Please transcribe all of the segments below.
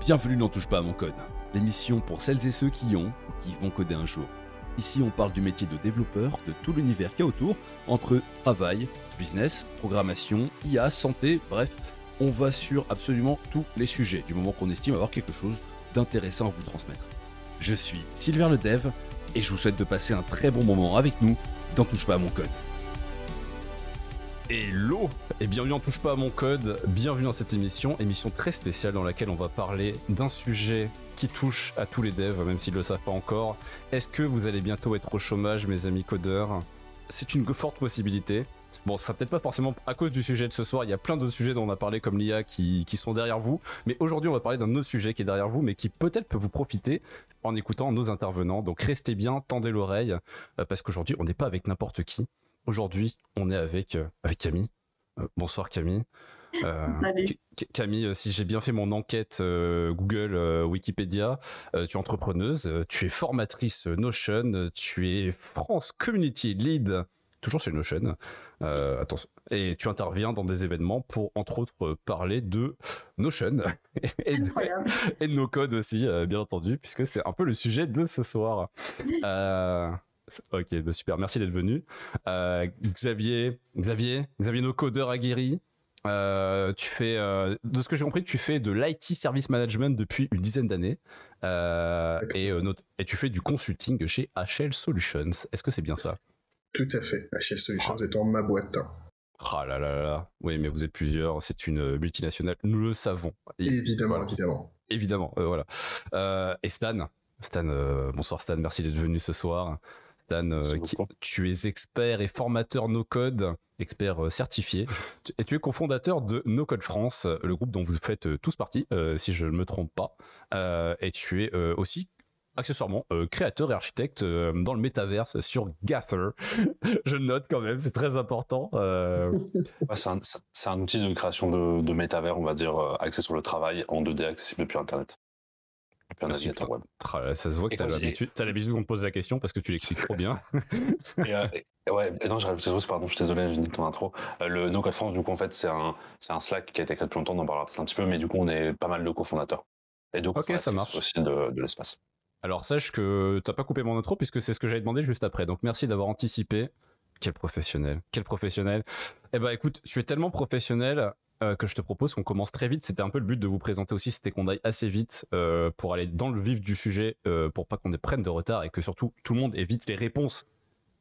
Bienvenue dans Touche pas à mon code, l'émission pour celles et ceux qui ont ou qui vont coder un jour. Ici, on parle du métier de développeur, de tout l'univers qu'il y a autour, entre travail, business, programmation, IA, santé, bref, on va sur absolument tous les sujets, du moment qu'on estime avoir quelque chose d'intéressant à vous transmettre. Je suis Sylvain le Dev, et je vous souhaite de passer un très bon moment avec nous dans Touche pas à mon code. Hello et bienvenue en Touche pas à mon code, bienvenue dans cette émission, émission très spéciale dans laquelle on va parler d'un sujet qui touche à tous les devs, même s'ils ne le savent pas encore. Est-ce que vous allez bientôt être au chômage, mes amis codeurs? C'est une forte possibilité. Bon, ce sera peut-être pas forcément à cause du sujet de ce soir, il y a plein d'autres sujets dont on a parlé comme l'IA qui, qui sont derrière vous, mais aujourd'hui on va parler d'un autre sujet qui est derrière vous, mais qui peut-être peut vous profiter en écoutant nos intervenants. Donc restez bien, tendez l'oreille, euh, parce qu'aujourd'hui on n'est pas avec n'importe qui. Aujourd'hui, on est avec, euh, avec Camille. Euh, bonsoir Camille. Salut. Camille, si j'ai bien fait mon enquête Google, Wikipédia, tu es entrepreneuse, tu es formatrice Notion, tu es France Community Lead, toujours chez Notion. attention. Et tu interviens dans des événements pour, entre autres, parler de Notion et de, et de nos codes aussi, bien entendu, puisque c'est un peu le sujet de ce soir. Ok, bah, super, merci d'être venu. Euh, Xavier, Xavier, Xavier, nos codeurs aguerris. Euh, tu fais, euh, de ce que j'ai compris, tu fais de l'IT service management depuis une dizaine d'années et, et, tu fais du consulting chez HL Solutions. Est-ce que c'est bien ça? Tout à fait. HL Solutions oh. étant ma boîte. Ah là là là, oui, mais vous êtes plusieurs, c'est une multinationale, nous le savons. Évidemment, voilà. évidemment. Évidemment, voilà. et Stan, Stan, bonsoir Stan, merci d'être venu ce soir. Stan, euh, tu es expert et formateur no-code, expert euh, certifié, et tu es cofondateur de No Code France, le groupe dont vous faites euh, tous partie, si je ne me trompe pas, et tu es aussi accessoirement créateur et architecte dans le métaverse sur Gather. je note quand même, c'est très important. c'est un, un, outil de création de, de métavers, on va dire, axé sur le travail en 2D accessible depuis Internet. Ça se voit que t'as l'habitude qu'on te pose la question parce que tu l'expliques trop bien. et, euh, et, ouais, et non, j'ai rajouté chose, pardon, je suis désolé, j'ai dit ton intro. Euh, le No Code France, du coup, en fait, c'est un, c'est un Slack qui a été créé depuis longtemps, on en parlera peut-être un petit peu, mais du coup, on est pas mal de cofondateurs. Et donc, ok, ça marche. aussi de, de l'espace. Alors, sache que t'as pas coupé mon intro puisque c'est ce que j'avais demandé juste après. Donc, merci d'avoir anticipé. Quel professionnel, quel professionnel. Eh ben, écoute, tu es tellement professionnel euh, que je te propose qu'on commence très vite. C'était un peu le but de vous présenter aussi, c'était qu'on aille assez vite euh, pour aller dans le vif du sujet, euh, pour pas qu'on prenne de retard et que surtout tout le monde ait vite les réponses.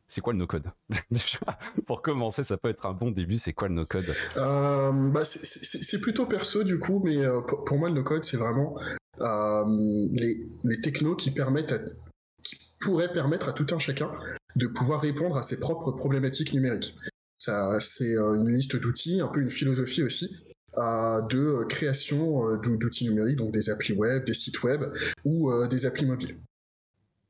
C'est quoi le no-code? Pour commencer, ça peut être un bon début. C'est quoi le no-code? Bah, C'est plutôt perso du coup, mais pour, moi le no-code c'est vraiment les, les technos qui pourraient permettre à tout un chacun de pouvoir répondre à ses propres problématiques numériques c'est euh, une liste d'outils, un peu une philosophie aussi, de création euh, d'outils numériques, donc des applis web, des sites web ou euh, des applis mobiles.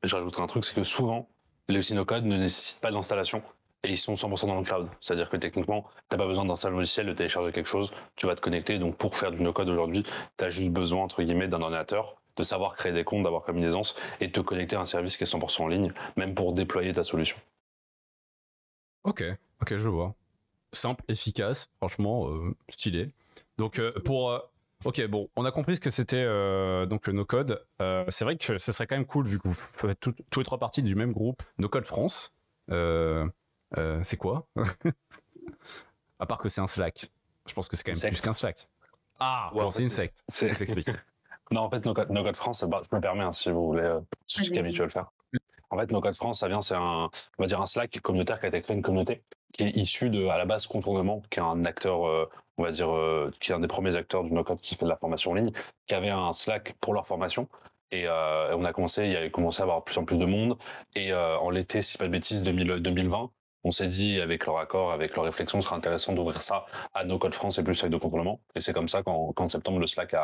Je rajouterai un truc, c'est que souvent, les outils no-code ne nécessitent pas d'installation et ils sont 100% dans le cloud. C'est-à-dire que techniquement, tu n'as pas besoin d'installer un logiciel, de télécharger quelque chose, tu vas te connecter. Donc pour faire du no-code aujourd'hui, tu as juste besoin, entre guillemets, d'un ordinateur, de savoir créer des comptes, d'avoir comme une aisance et de te connecter à un service qui est 100% en ligne, même pour déployer ta solution. Ok, ok, je vois. Simple, efficace, franchement, euh, stylé. Donc euh, pour... Euh, ok, bon, on a compris ce que c'était donc le no-code. c'est vrai que ce serait quand même cool vu que vous faites tous les trois parties du même groupe, No-Code France. c'est quoi? À part que c'est un Slack. Je pense que c'est quand même plus qu'un Slack. Ah, bon, c'est une secte. C'est s'explique. non, en fait, No Code, no -Code France, bah, je me permets, hein, si vous voulez, je suis habitué à le faire. En fait, No Code France, ça vient, c'est un, on va dire un Slack communautaire qui a été créé une communauté qui est issu de, à la base, Contournement, qui est un acteur, euh, on va dire, euh, qui est un des premiers acteurs du No Code qui fait de la formation en ligne, qui avait un Slack pour leur formation. Et euh, on a commencé, il y a commencé à avoir plus en plus de monde. Et en l'été, si pas de bêtises, 2000, 2020, on s'est dit, avec leur accord, avec leur réflexion, ce serait intéressant d'ouvrir ça à No Code France et plus avec de contournement. Et c'est comme ça qu'en septembre, le Slack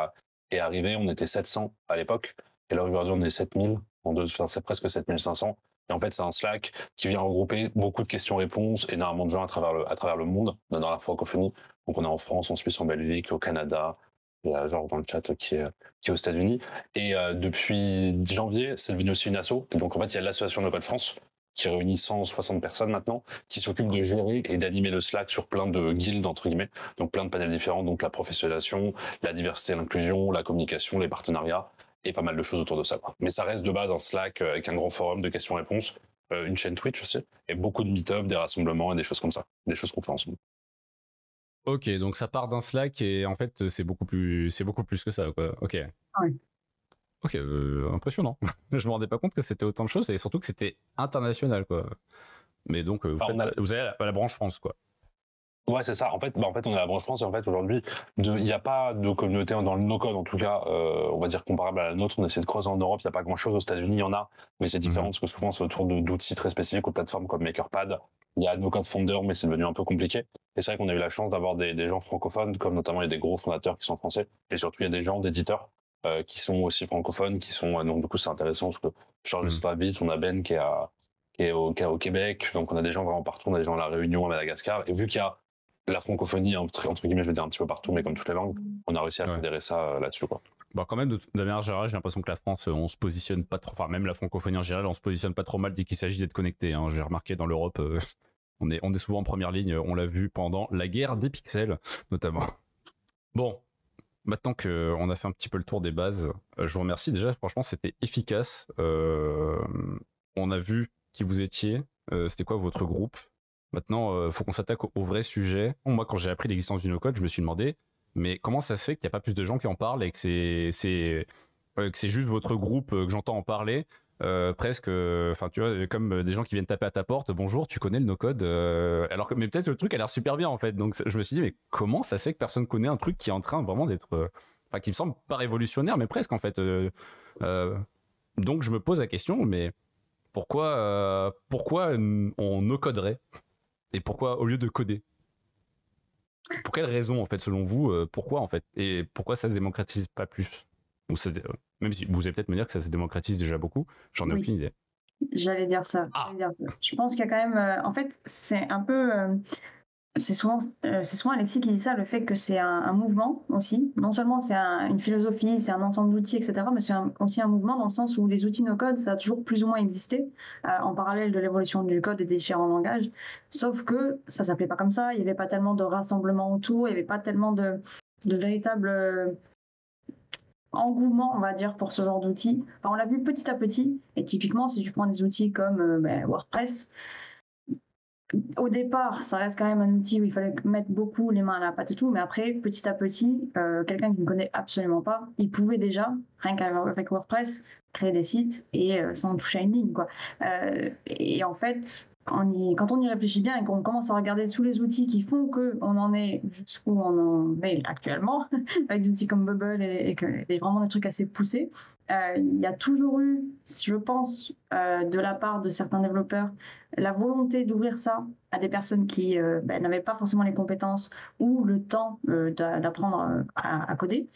est arrivé. On était 700 à l'époque. Et là, aujourd'hui, on est 7000 enfin, c'est presque 7500. Et en fait, c'est un Slack qui vient regrouper beaucoup de questions-réponses, énormément de gens à travers le, à travers le monde, dans la francophonie. Donc, on est en France, en Suisse, en Belgique, au Canada, il y a genre dans le chat qui est, qui aux États-Unis. Et euh, depuis janvier, c'est devenu aussi une asso. Et donc, en fait, il y a l'association No France qui réunit 160 personnes maintenant, qui s'occupe de gérer et d'animer le Slack sur plein de guildes, entre guillemets, donc plein de panels différents, donc la professionnalisation, la diversité l'inclusion, la communication, les partenariats, et pas mal de choses autour de ça. Quoi. Mais ça reste de base un Slack euh, avec un grand forum de questions-réponses, euh, une chaîne Twitch aussi, et beaucoup de meet-up, des rassemblements et des choses comme ça, des choses qu'on fait ensemble. Ok, donc ça part d'un Slack et en fait c'est beaucoup plus, c'est beaucoup plus que ça, quoi. Ok. Oui. Ok, euh, impressionnant. je me rendais pas compte que c'était autant de choses et surtout que c'était international, quoi. Mais donc vous, Bah, on faites- a- vous avez la, la branche France, quoi. Ouais, c'est ça. En fait, bah, en fait, on est à la branche France et en fait, aujourd'hui, il n'y a pas de communauté dans le no-code, en tout cas, euh, on va dire comparable à la nôtre. On essaie de creuser en Europe. Il n'y a pas grand-chose aux États-Unis. Il y en a, mais c'est différent Mhm. parce que souvent, c'est autour d'outils très spécifiques ou de plateformes comme MakerPad. Il y a no-code Founder, mais c'est devenu un peu compliqué. Et c'est vrai qu'on a eu la chance d'avoir des, des gens francophones, comme notamment il y a des gros fondateurs qui sont français. Et surtout, il y a des gens, d'éditeurs, euh, qui sont aussi francophones, qui sont, euh, donc du coup, c'est intéressant parce que Charles Mhm. Stravitz, on a Ben qui est, à- qui est au, qui est au Québec. Donc, on a des gens vraiment partout. On a des gens à La Réunion, à Madagascar. Et vu qu'il y a la francophonie, entre, entre guillemets, je veux dire un petit peu partout, mais comme toutes les langues, on a réussi à Ouais. fédérer ça euh, là-dessus. Quoi. Bon, quand même, de, de manière générale, j'ai l'impression que la France, euh, on se positionne pas trop, enfin, même la francophonie en général, on se positionne pas trop mal dès qu'il s'agit d'être connecté. Hein. J'ai remarqué dans l'Europe, euh, on, est, on est souvent en première ligne, on l'a vu pendant la guerre des pixels, notamment. Bon, maintenant qu'on a fait un petit peu le tour des bases, je vous remercie. Déjà, franchement, c'était efficace. Euh, on a vu qui vous étiez, euh, c'était quoi votre groupe? Maintenant, euh, faut qu'on s'attaque au, vrai sujet. Moi, quand j'ai appris l'existence du no-code, je me suis demandé, mais comment ça se fait qu'il n'y a pas plus de gens qui en parlent et que c'est euh, juste votre groupe euh, que j'entends en parler euh, presque enfin tu vois comme des gens qui viennent taper à ta porte bonjour tu connais le no code euh, alors que mais peut-être le truc a l'air super bien en fait donc je me suis dit mais comment ça se fait que personne connaît un truc qui est en train vraiment d'être enfin qui me semble pas révolutionnaire mais presque en fait donc je me pose la question mais pourquoi pourquoi on no coderait et pourquoi au lieu de coder? Pour quelle raison en fait selon vous euh, pourquoi en fait? Et pourquoi ça se démocratise pas plus? Ou ça, euh, même si vous allez peut-être me dire que ça se démocratise déjà beaucoup j'en ai Oui. aucune idée J'allais dire ça. Ah. dire ça. Je pense qu'il y a quand même. euh, en fait, c'est un peu. euh, c'est souvent, euh, souvent Alexis qui dit ça, le fait que c'est un, mouvement aussi. Non seulement c'est un- une philosophie, c'est un ensemble d'outils, etc., mais c'est aussi un mouvement dans le sens où les outils no-code, ça a toujours plus ou moins existé euh, en parallèle de l'évolution du code et des différents langages. Sauf que ça s'appelait pas comme ça, il n'y avait pas tellement de rassemblement autour, il n'y avait pas tellement de, de véritable euh, engouement, on va dire, pour ce genre d'outils. Enfin, on l'a vu petit à petit. Et typiquement, si tu prends des outils comme ben, WordPress, au départ, ça reste quand même un outil où il fallait mettre beaucoup les mains à la pâte et tout. Mais après, petit à petit, euh, quelqu'un qui ne connaît absolument pas, il pouvait déjà, rien qu'avec WordPress, créer des sites et euh, sans toucher à une ligne. Quoi. Euh, et en fait, quand on y réfléchit bien et qu'on commence à regarder tous les outils qui font qu'on en est jusqu'où on en est actuellement, avec des outils comme Bubble et, vraiment des trucs assez poussés, euh, il y a toujours eu, je pense, euh, de la part de certains développeurs, la volonté d'ouvrir ça à des personnes qui euh, ben, n'avaient pas forcément les compétences ou le temps d'a- d'apprendre à coder.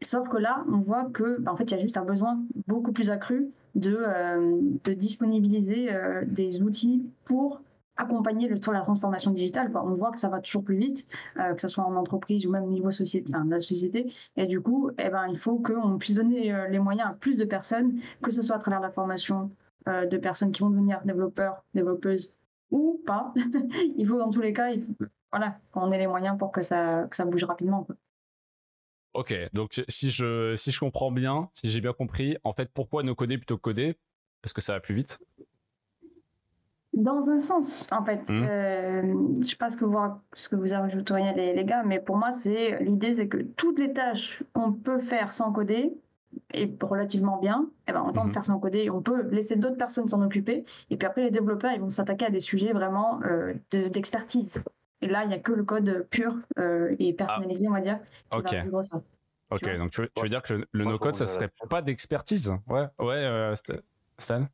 Sauf que là, on voit que, ben, en fait, il y a juste un besoin beaucoup plus accru de, euh, disponibiliser euh, des outils pour accompagner le, la transformation digitale. On voit que ça va toujours plus vite, euh, que ce soit en entreprise ou même au niveau société, enfin, de la société. Et du coup, eh ben, il faut qu'on puisse donner les moyens à plus de personnes, que ce soit à travers la formation de personnes qui vont devenir développeurs, développeuses ou pas. il faut dans tous les cas, voilà, qu'on ait les moyens pour que ça, bouge rapidement. Ok donc si je si je comprends bien si j'ai bien compris en fait pourquoi no coder plutôt que coder? Parce que ça va plus vite Dans un sens, en fait. Mhm. Euh, je sais pas ce que vous, ce que vous ajouteriez, les, les gars, mais pour moi, c'est l'idée, c'est que toutes les tâches qu'on peut faire sans coder, et relativement bien, eh ben, autant Mhm. de faire sans coder, on peut laisser d'autres personnes s'en occuper, et puis après, les développeurs, ils vont s'attaquer à des sujets vraiment euh, de- d'expertise. Et là, il n'y a que le code pur euh, et personnalisé, on va dire, qui ok va vivre ça. ok vois donc tu veux, tu veux dire que le, le Moi, no je code ça rebondirai serait pas d'expertise ouais ouais euh, St- Stan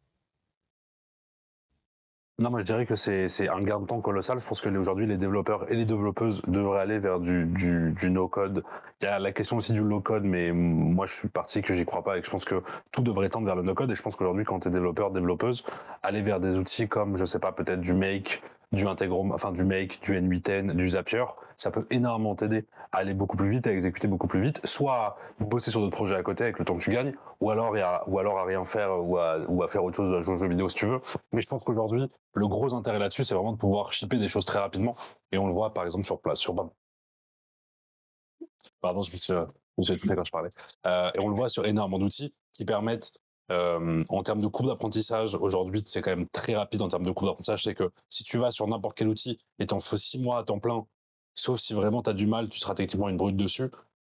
Non, moi je dirais que c'est c'est un gain de temps colossal. Je pense que les- aujourd'hui les développeurs et les développeuses devraient aller vers du, du, du no-code. Il y a la question aussi du low-code, mais moi je suis parti que j'y crois pas et que je pense que tout devrait tendre vers le no-code. Et je pense qu'aujourd'hui, quand tu es développeur, développeuse, aller vers des outils comme, je sais pas, peut-être du Make, du Integrum, enfin du Make, du N8N, du Zapier, ça peut énormément t'aider à aller beaucoup plus vite, à exécuter beaucoup plus vite, soit à bosser sur d'autres projets à côté avec le temps que tu gagnes, ou alors à, ou alors à rien faire ou à, faire autre chose, à jouer aux jeux vidéo si tu veux. Mais je pense qu'aujourd'hui, le gros intérêt là-dessus, c'est vraiment de pouvoir shipper des choses très rapidement. Et on le voit par exemple sur place, sur Pardon, je me suis, je quand je parlais. Euh, et on le voit sur énormément d'outils qui permettent euh, en termes de courbe d'apprentissage, aujourd'hui, c'est quand même très rapide en termes de courbe d'apprentissage. C'est que si tu vas sur n'importe quel outil et t'en fais six mois à temps plein, sauf si vraiment tu as du mal, tu seras techniquement une brute dessus.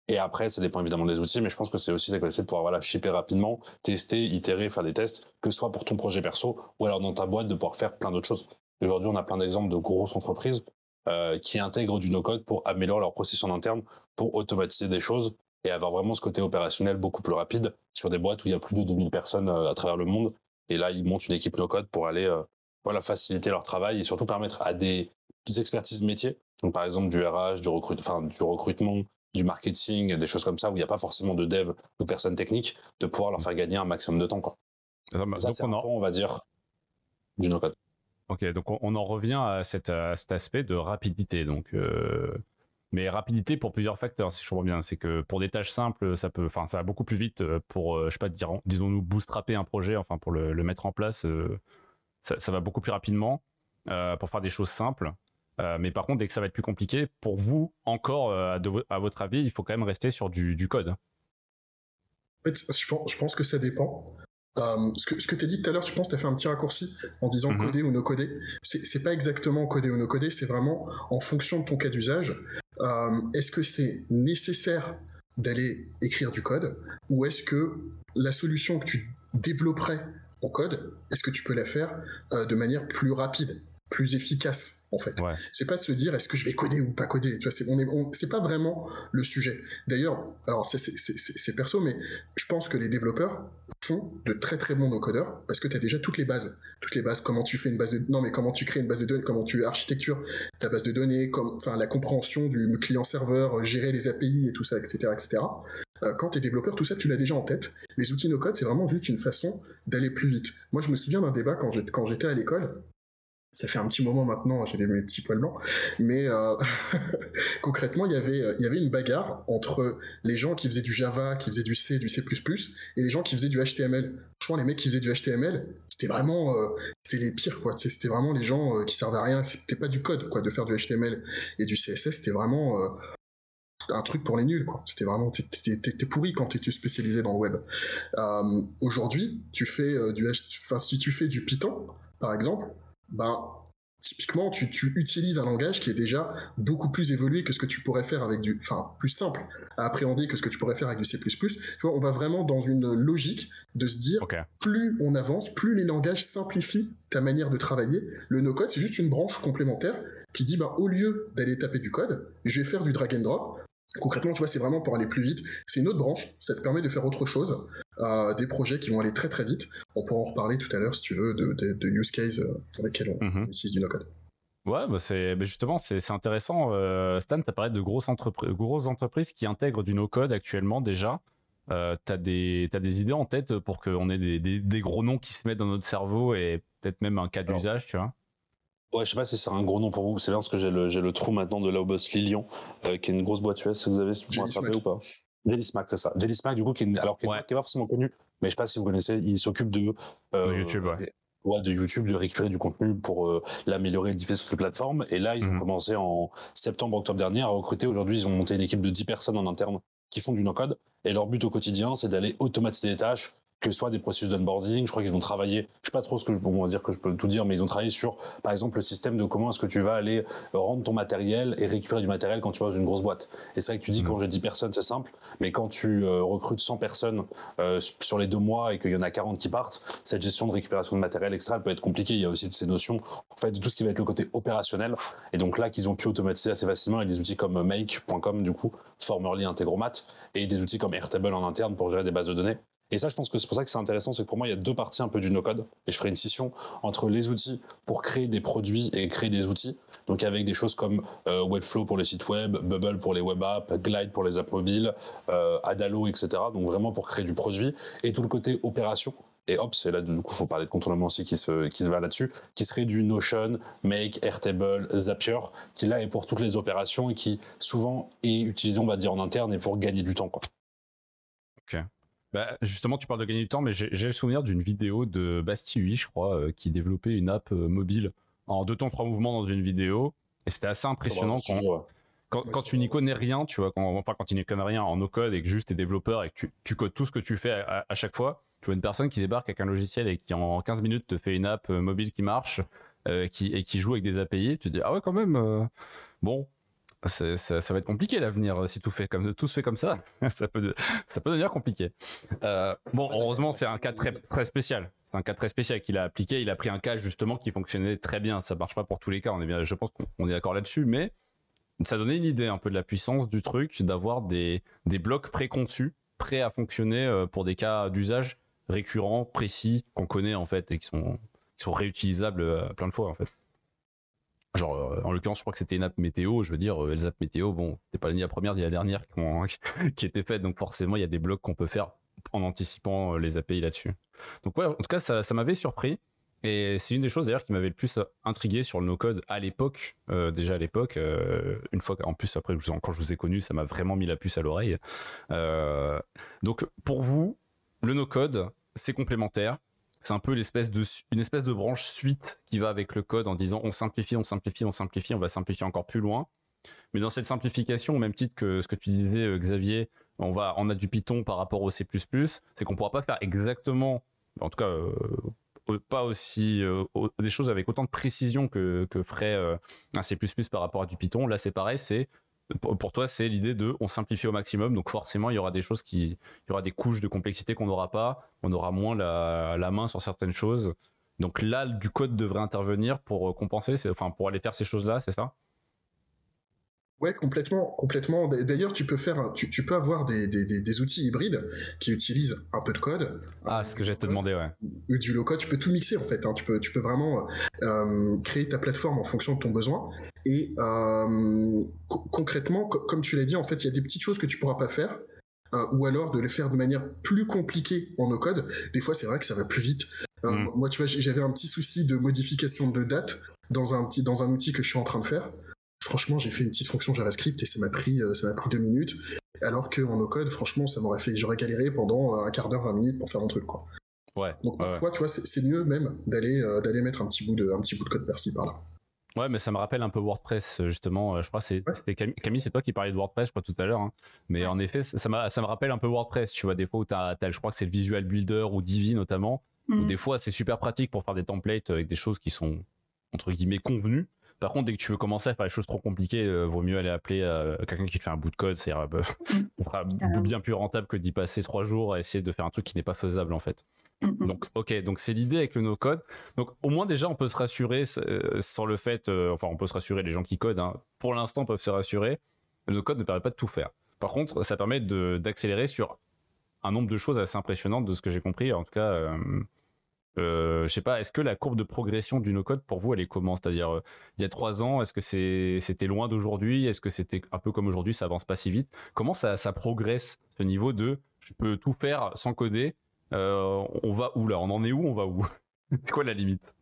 Et après, ça dépend évidemment des outils, mais je pense que c'est aussi de pouvoir voilà, shipper rapidement, tester, itérer, faire des tests, que ce soit pour ton projet perso ou alors dans ta boîte de pouvoir faire plein d'autres choses. Aujourd'hui, on a plein d'exemples de grosses entreprises euh, qui intègrent du no-code pour améliorer leur processus en interne, pour automatiser des choses et avoir vraiment ce côté opérationnel beaucoup plus rapide sur des boîtes où il y a plus de 2000 personnes euh, à travers le monde. Et là, ils montent une équipe no-code pour aller euh, voilà, faciliter leur travail et surtout permettre à des expertises métiers, donc par exemple du RH, du, recrute, enfin, du recrutement, du marketing, des choses comme ça, où il n'y a pas forcément de dev ou de personnes techniques, de pouvoir leur faire gagner un maximum de temps. Quoi. Ça, donc on, on va dire, du no-code. Ok, donc on, en revient à, cet aspect de rapidité. Donc, euh, mais rapidité pour plusieurs facteurs, si je comprends bien. C'est que pour des tâches simples, ça peut, enfin, ça va beaucoup plus vite euh, pour, euh, je sais pas, disons-nous, bootstrapper un projet, enfin, pour le, mettre en place, euh, ça, va beaucoup plus rapidement pour faire des choses simples. mais par contre, dès que ça va être plus compliqué, pour vous, encore, à, votre avis, il faut quand même rester sur du, code. En fait, je pense que ça dépend. Euh, ce que, ce que tu as dit tout à l'heure, je pense que tu as fait un petit raccourci en disant mhm. coder ou no coder. C'est pas exactement coder ou no coder, c'est vraiment en fonction de ton cas d'usage. Euh, est-ce que c'est nécessaire d'aller écrire du code ou est-ce que la solution que tu développerais en code, est-ce que tu peux la faire euh, de manière plus rapide? Plus efficace en fait. C'est pas de se dire est-ce que je vais coder ou pas coder. Tu vois, c'est on c'est pas vraiment le sujet. D'ailleurs, alors c'est perso, mais je pense que les développeurs font de très très bons no-codeurs parce que tu as déjà toutes les bases, toutes les bases. Comment tu fais une base de non mais comment tu crées une base de données, comment tu architectures ta base de données, comme enfin la compréhension du client-serveur, gérer les API et tout ça, etc., etc. Euh, quand tu es développeur, tout ça, tu l'as déjà en tête. Les outils no-code, c'est vraiment juste une façon d'aller plus vite. Moi, je me souviens d'un débat quand j'étais à l'école ça fait un petit moment maintenant, j'ai mes petits poils blancs, mais euh, concrètement, il y avait y avait une bagarre entre les gens qui faisaient du Java, qui faisaient du C, du C++, et les gens qui faisaient du HTML. Franchement, les mecs qui faisaient du HTML, c'était vraiment euh, c'était les pires quoi. C'était vraiment les gens euh, qui servaient à rien. C'était pas du code quoi de faire du HTML et du CSS. C'était vraiment un truc pour les nuls quoi. C'était vraiment t'es pourri quand t'es spécialisé dans le web. Aujourd'hui, tu fais du enfin si tu fais du Python par exemple ben, typiquement, tu, utilises un langage qui est déjà beaucoup plus évolué que ce que tu pourrais faire avec du, enfin, plus simple à appréhender que ce que tu pourrais faire avec du C++. Tu vois, on va vraiment dans une logique de se dire, plus on avance, plus les langages simplifient ta manière de travailler. Le no-code, c'est juste une branche complémentaire qui dit, ben, au lieu d'aller taper du code, je vais faire du drag and drop. Concrètement, tu vois, c'est vraiment pour aller plus vite. C'est une autre branche. Ça te permet de faire autre chose. Euh, des projets qui vont aller très très vite. On pourra en reparler tout à l'heure, si tu veux, de, use case euh, pour lesquels on mhm. utilise du no-code. Ouais, bah c'est justement c'est intéressant. Euh, Stan, tu as parlé de grosses, entreprises, grosses entreprises qui intègrent du no-code actuellement déjà. Euh, tu as, des idées en tête pour qu'on ait des, des, gros noms qui se mettent dans notre cerveau et peut-être même un cas d'usage, tu vois? Ouais, je sais pas si c'est un gros nom pour vous. C'est bien parce que j'ai le, le trou maintenant de Laubos Lilion, euh, qui est une grosse boîte US, si vous avez, si vous rattraper ou pas. Jelly Smack, c'est ça. Jelly Smack, du coup, qui est, alors, qui est, pas forcément connu, mais je sais pas si vous connaissez, il s'occupe de, euh, YouTube, ouais. ouais. de YouTube, de récupérer du contenu pour euh, l'améliorer et le diffuser sur les plateformes. Et là, ils ont mhm. commencé en septembre, octobre dernier à recruter. Aujourd'hui, ils ont monté une équipe de 10 personnes en interne qui font du no-code. Et leur but au quotidien, c'est d'aller automatiser des tâches, que ce soit des processus d'onboarding. Je crois qu'ils ont travaillé, je sais pas trop ce que je peux dire que je peux tout dire, mais ils ont travaillé sur, par exemple, le système de comment est-ce que tu vas aller rendre ton matériel et récupérer du matériel quand tu vas dans une grosse boîte. Et c'est vrai que tu dis, mmh. quand j'ai 10 personnes, c'est simple, mais quand tu euh, recrutes 100 personnes euh, sur les deux mois et qu'il y en a 40 qui partent, cette gestion de récupération de matériel, extra elle peut être compliquée. Il y a aussi ces notions, en fait, de tout ce qui va être le côté opérationnel. Et donc là, qu'ils ont pu automatiser assez facilement avec des outils comme Make.com, du coup, Formerly Integromat, et des outils comme Airtable en interne pour gérer des bases de données. Et ça, je pense que c'est pour ça que c'est intéressant, c'est que pour moi, il y a deux parties un peu du no-code. Et je ferai une scission entre les outils pour créer des produits et créer des outils. Donc avec des choses comme euh, Webflow pour les sites web, Bubble pour les web apps, Glide pour les apps mobiles, euh, Adalo, etc. Donc vraiment pour créer du produit. Et tout le côté opération. et hop, c'est là, du coup, faut parler de contournement aussi qui se, qui se va là-dessus, qui serait du Notion, Make, Airtable, Zapier, qui là est pour toutes les opérations et qui souvent est utilisé, on va dire, en interne et pour gagner du temps, quoi. Ok. Bah, justement, tu parles de gagner du temps, mais j'ai le souvenir d'une vidéo de Bastille, je crois, euh, qui développait une app euh, mobile en deux temps, trois mouvements dans une vidéo. Et c'était assez impressionnant quand, quand, tu n'y connais rien, tu vois, quand, enfin, quand tu n'y connais rien en no-code et que juste t'es développeur et que tu, codes tout ce que tu fais à, à, chaque fois, tu vois une personne qui débarque avec un logiciel et qui en 15 minutes te fait une app euh, mobile qui marche qui, et qui joue avec des API, tu te dis, ah ouais, quand même, bon, ça, va être compliqué l'avenir euh, si tout se fait comme ça. ça peut devenir compliqué. Euh, bon, heureusement, c'est un cas très spécial. C'est un cas très spécial qu'il a appliqué. Il a pris un cas justement qui fonctionnait très bien. Ça marche pas pour tous les cas. On est bien, je pense qu'on est d'accord là-dessus, mais ça donnait une idée un peu de la puissance du truc, d'avoir des des blocs préconçus, prêts à fonctionner euh, pour des cas d'usage récurrents, précis, qu'on connaît en fait et qui sont qui sont réutilisables plein de fois en fait. Genre, euh, en l'occurrence, je crois que c'était une app météo. Je veux dire, euh, Elzap météo, bon, c'est pas ni la première ni la dernière qui, était faite. Donc, forcément, il y a des blocs qu'on peut faire en anticipant euh, les API là-dessus. Donc, ouais, en tout cas, ça, ça m'avait surpris. Et c'est une des choses d'ailleurs qui m'avait le plus intrigué sur le no-code à l'époque, déjà à l'époque, une fois qu'en plus après quand je vous ai connu, ça m'a vraiment mis la puce à l'oreille. donc pour vous, le no-code, c'est complémentaire, c'est un peu l'espèce de une espèce de branche suite qui va avec le code en disant on simplifie, on simplifie, on simplifie, on va simplifier encore plus loin. Mais dans cette simplification, au même titre que ce que tu disais euh, Xavier, on va on a du Python par rapport au C++, c'est qu'on pourra pas faire exactement, en tout cas euh, pas aussi euh, des choses avec autant de précision que que ferait un C++ par rapport à du Python. Là, c'est pareil, c'est pour toi, c'est l'idée de on simplifie au maximum. Donc forcément, il y aura des choses qui, il y aura des couches de complexité qu'on n'aura pas. On aura moins la, la, main sur certaines choses. Donc là, du code devrait intervenir pour compenser, enfin pour aller faire ces choses-là, c'est ça? Ouais, complètement, complètement. D'ailleurs, tu peux faire, tu, tu peux avoir des, des, des, outils hybrides qui utilisent un peu de code. Ah, ce que j'ai te demander, ouais. Ou du low code, tu peux tout mixer en fait. Hein. Tu peux, tu peux vraiment euh, créer ta plateforme en fonction de ton besoin. Et euh, concrètement, comme tu l'as dit, en fait, il y a des petites choses que tu pourras pas faire. Euh, ou alors de les faire de manière plus compliquée en no code. Des fois, c'est vrai que ça va plus vite. Mm. Moi, tu vois, j'avais un petit souci de modification de date dans un petit, dans un outil que je suis en train de faire franchement, j'ai fait une petite fonction JavaScript et ça m'a pris, euh, ça m'a pris deux minutes. Alors qu'en no code, franchement, ça m'aurait fait, j'aurais galéré pendant un quart d'heure, 20 minutes pour faire mon truc, quoi. Ouais. Donc parfois, tu vois, c'est mieux même d'aller euh, d'aller mettre un petit bout de un petit bout de code par-ci par-là. Ouais, mais ça me rappelle un peu WordPress justement. Euh, je crois que c'est Camille, c'est toi qui parlais de WordPress, je crois tout à l'heure. Hein. Mais en effet, ça, ça me rappelle un peu WordPress. Tu vois, des fois où t'as, as, je crois que c'est le Visual Builder ou Divi notamment. Où mhm. des fois, c'est super pratique pour faire des templates avec des choses qui sont entre guillemets convenues. Par contre, dès que tu veux commencer à faire des choses trop compliquées, euh, vaut mieux aller appeler euh, quelqu'un qui te fait un bout de code. C'est mm. bien plus rentable que d'y passer trois jours à essayer de faire un truc qui n'est pas faisable en fait. Mm-hmm. Donc, ok, donc c'est l'idée avec le no-code. Donc, au moins déjà, on peut se rassurer euh, sur le fait, enfin, on peut se rassurer les gens qui codent. Hein, pour l'instant, peuvent se rassurer. Le no-code ne permet pas de tout faire. Par contre, ça permet d'accélérer sur un nombre de choses assez impressionnantes de ce que j'ai compris. En tout cas, euh, je sais pas, est-ce que la courbe de progression du no-code pour vous, elle est comment? C'est-à-dire, euh, il y a trois ans, est-ce que c'était loin d'aujourd'hui? Est-ce que c'était un peu comme aujourd'hui, ça avance pas si vite? Comment ça, progresse ce niveau de je peux tout faire sans coder? Euh, On va où là? On en est où? On va où? C'est quoi la limite?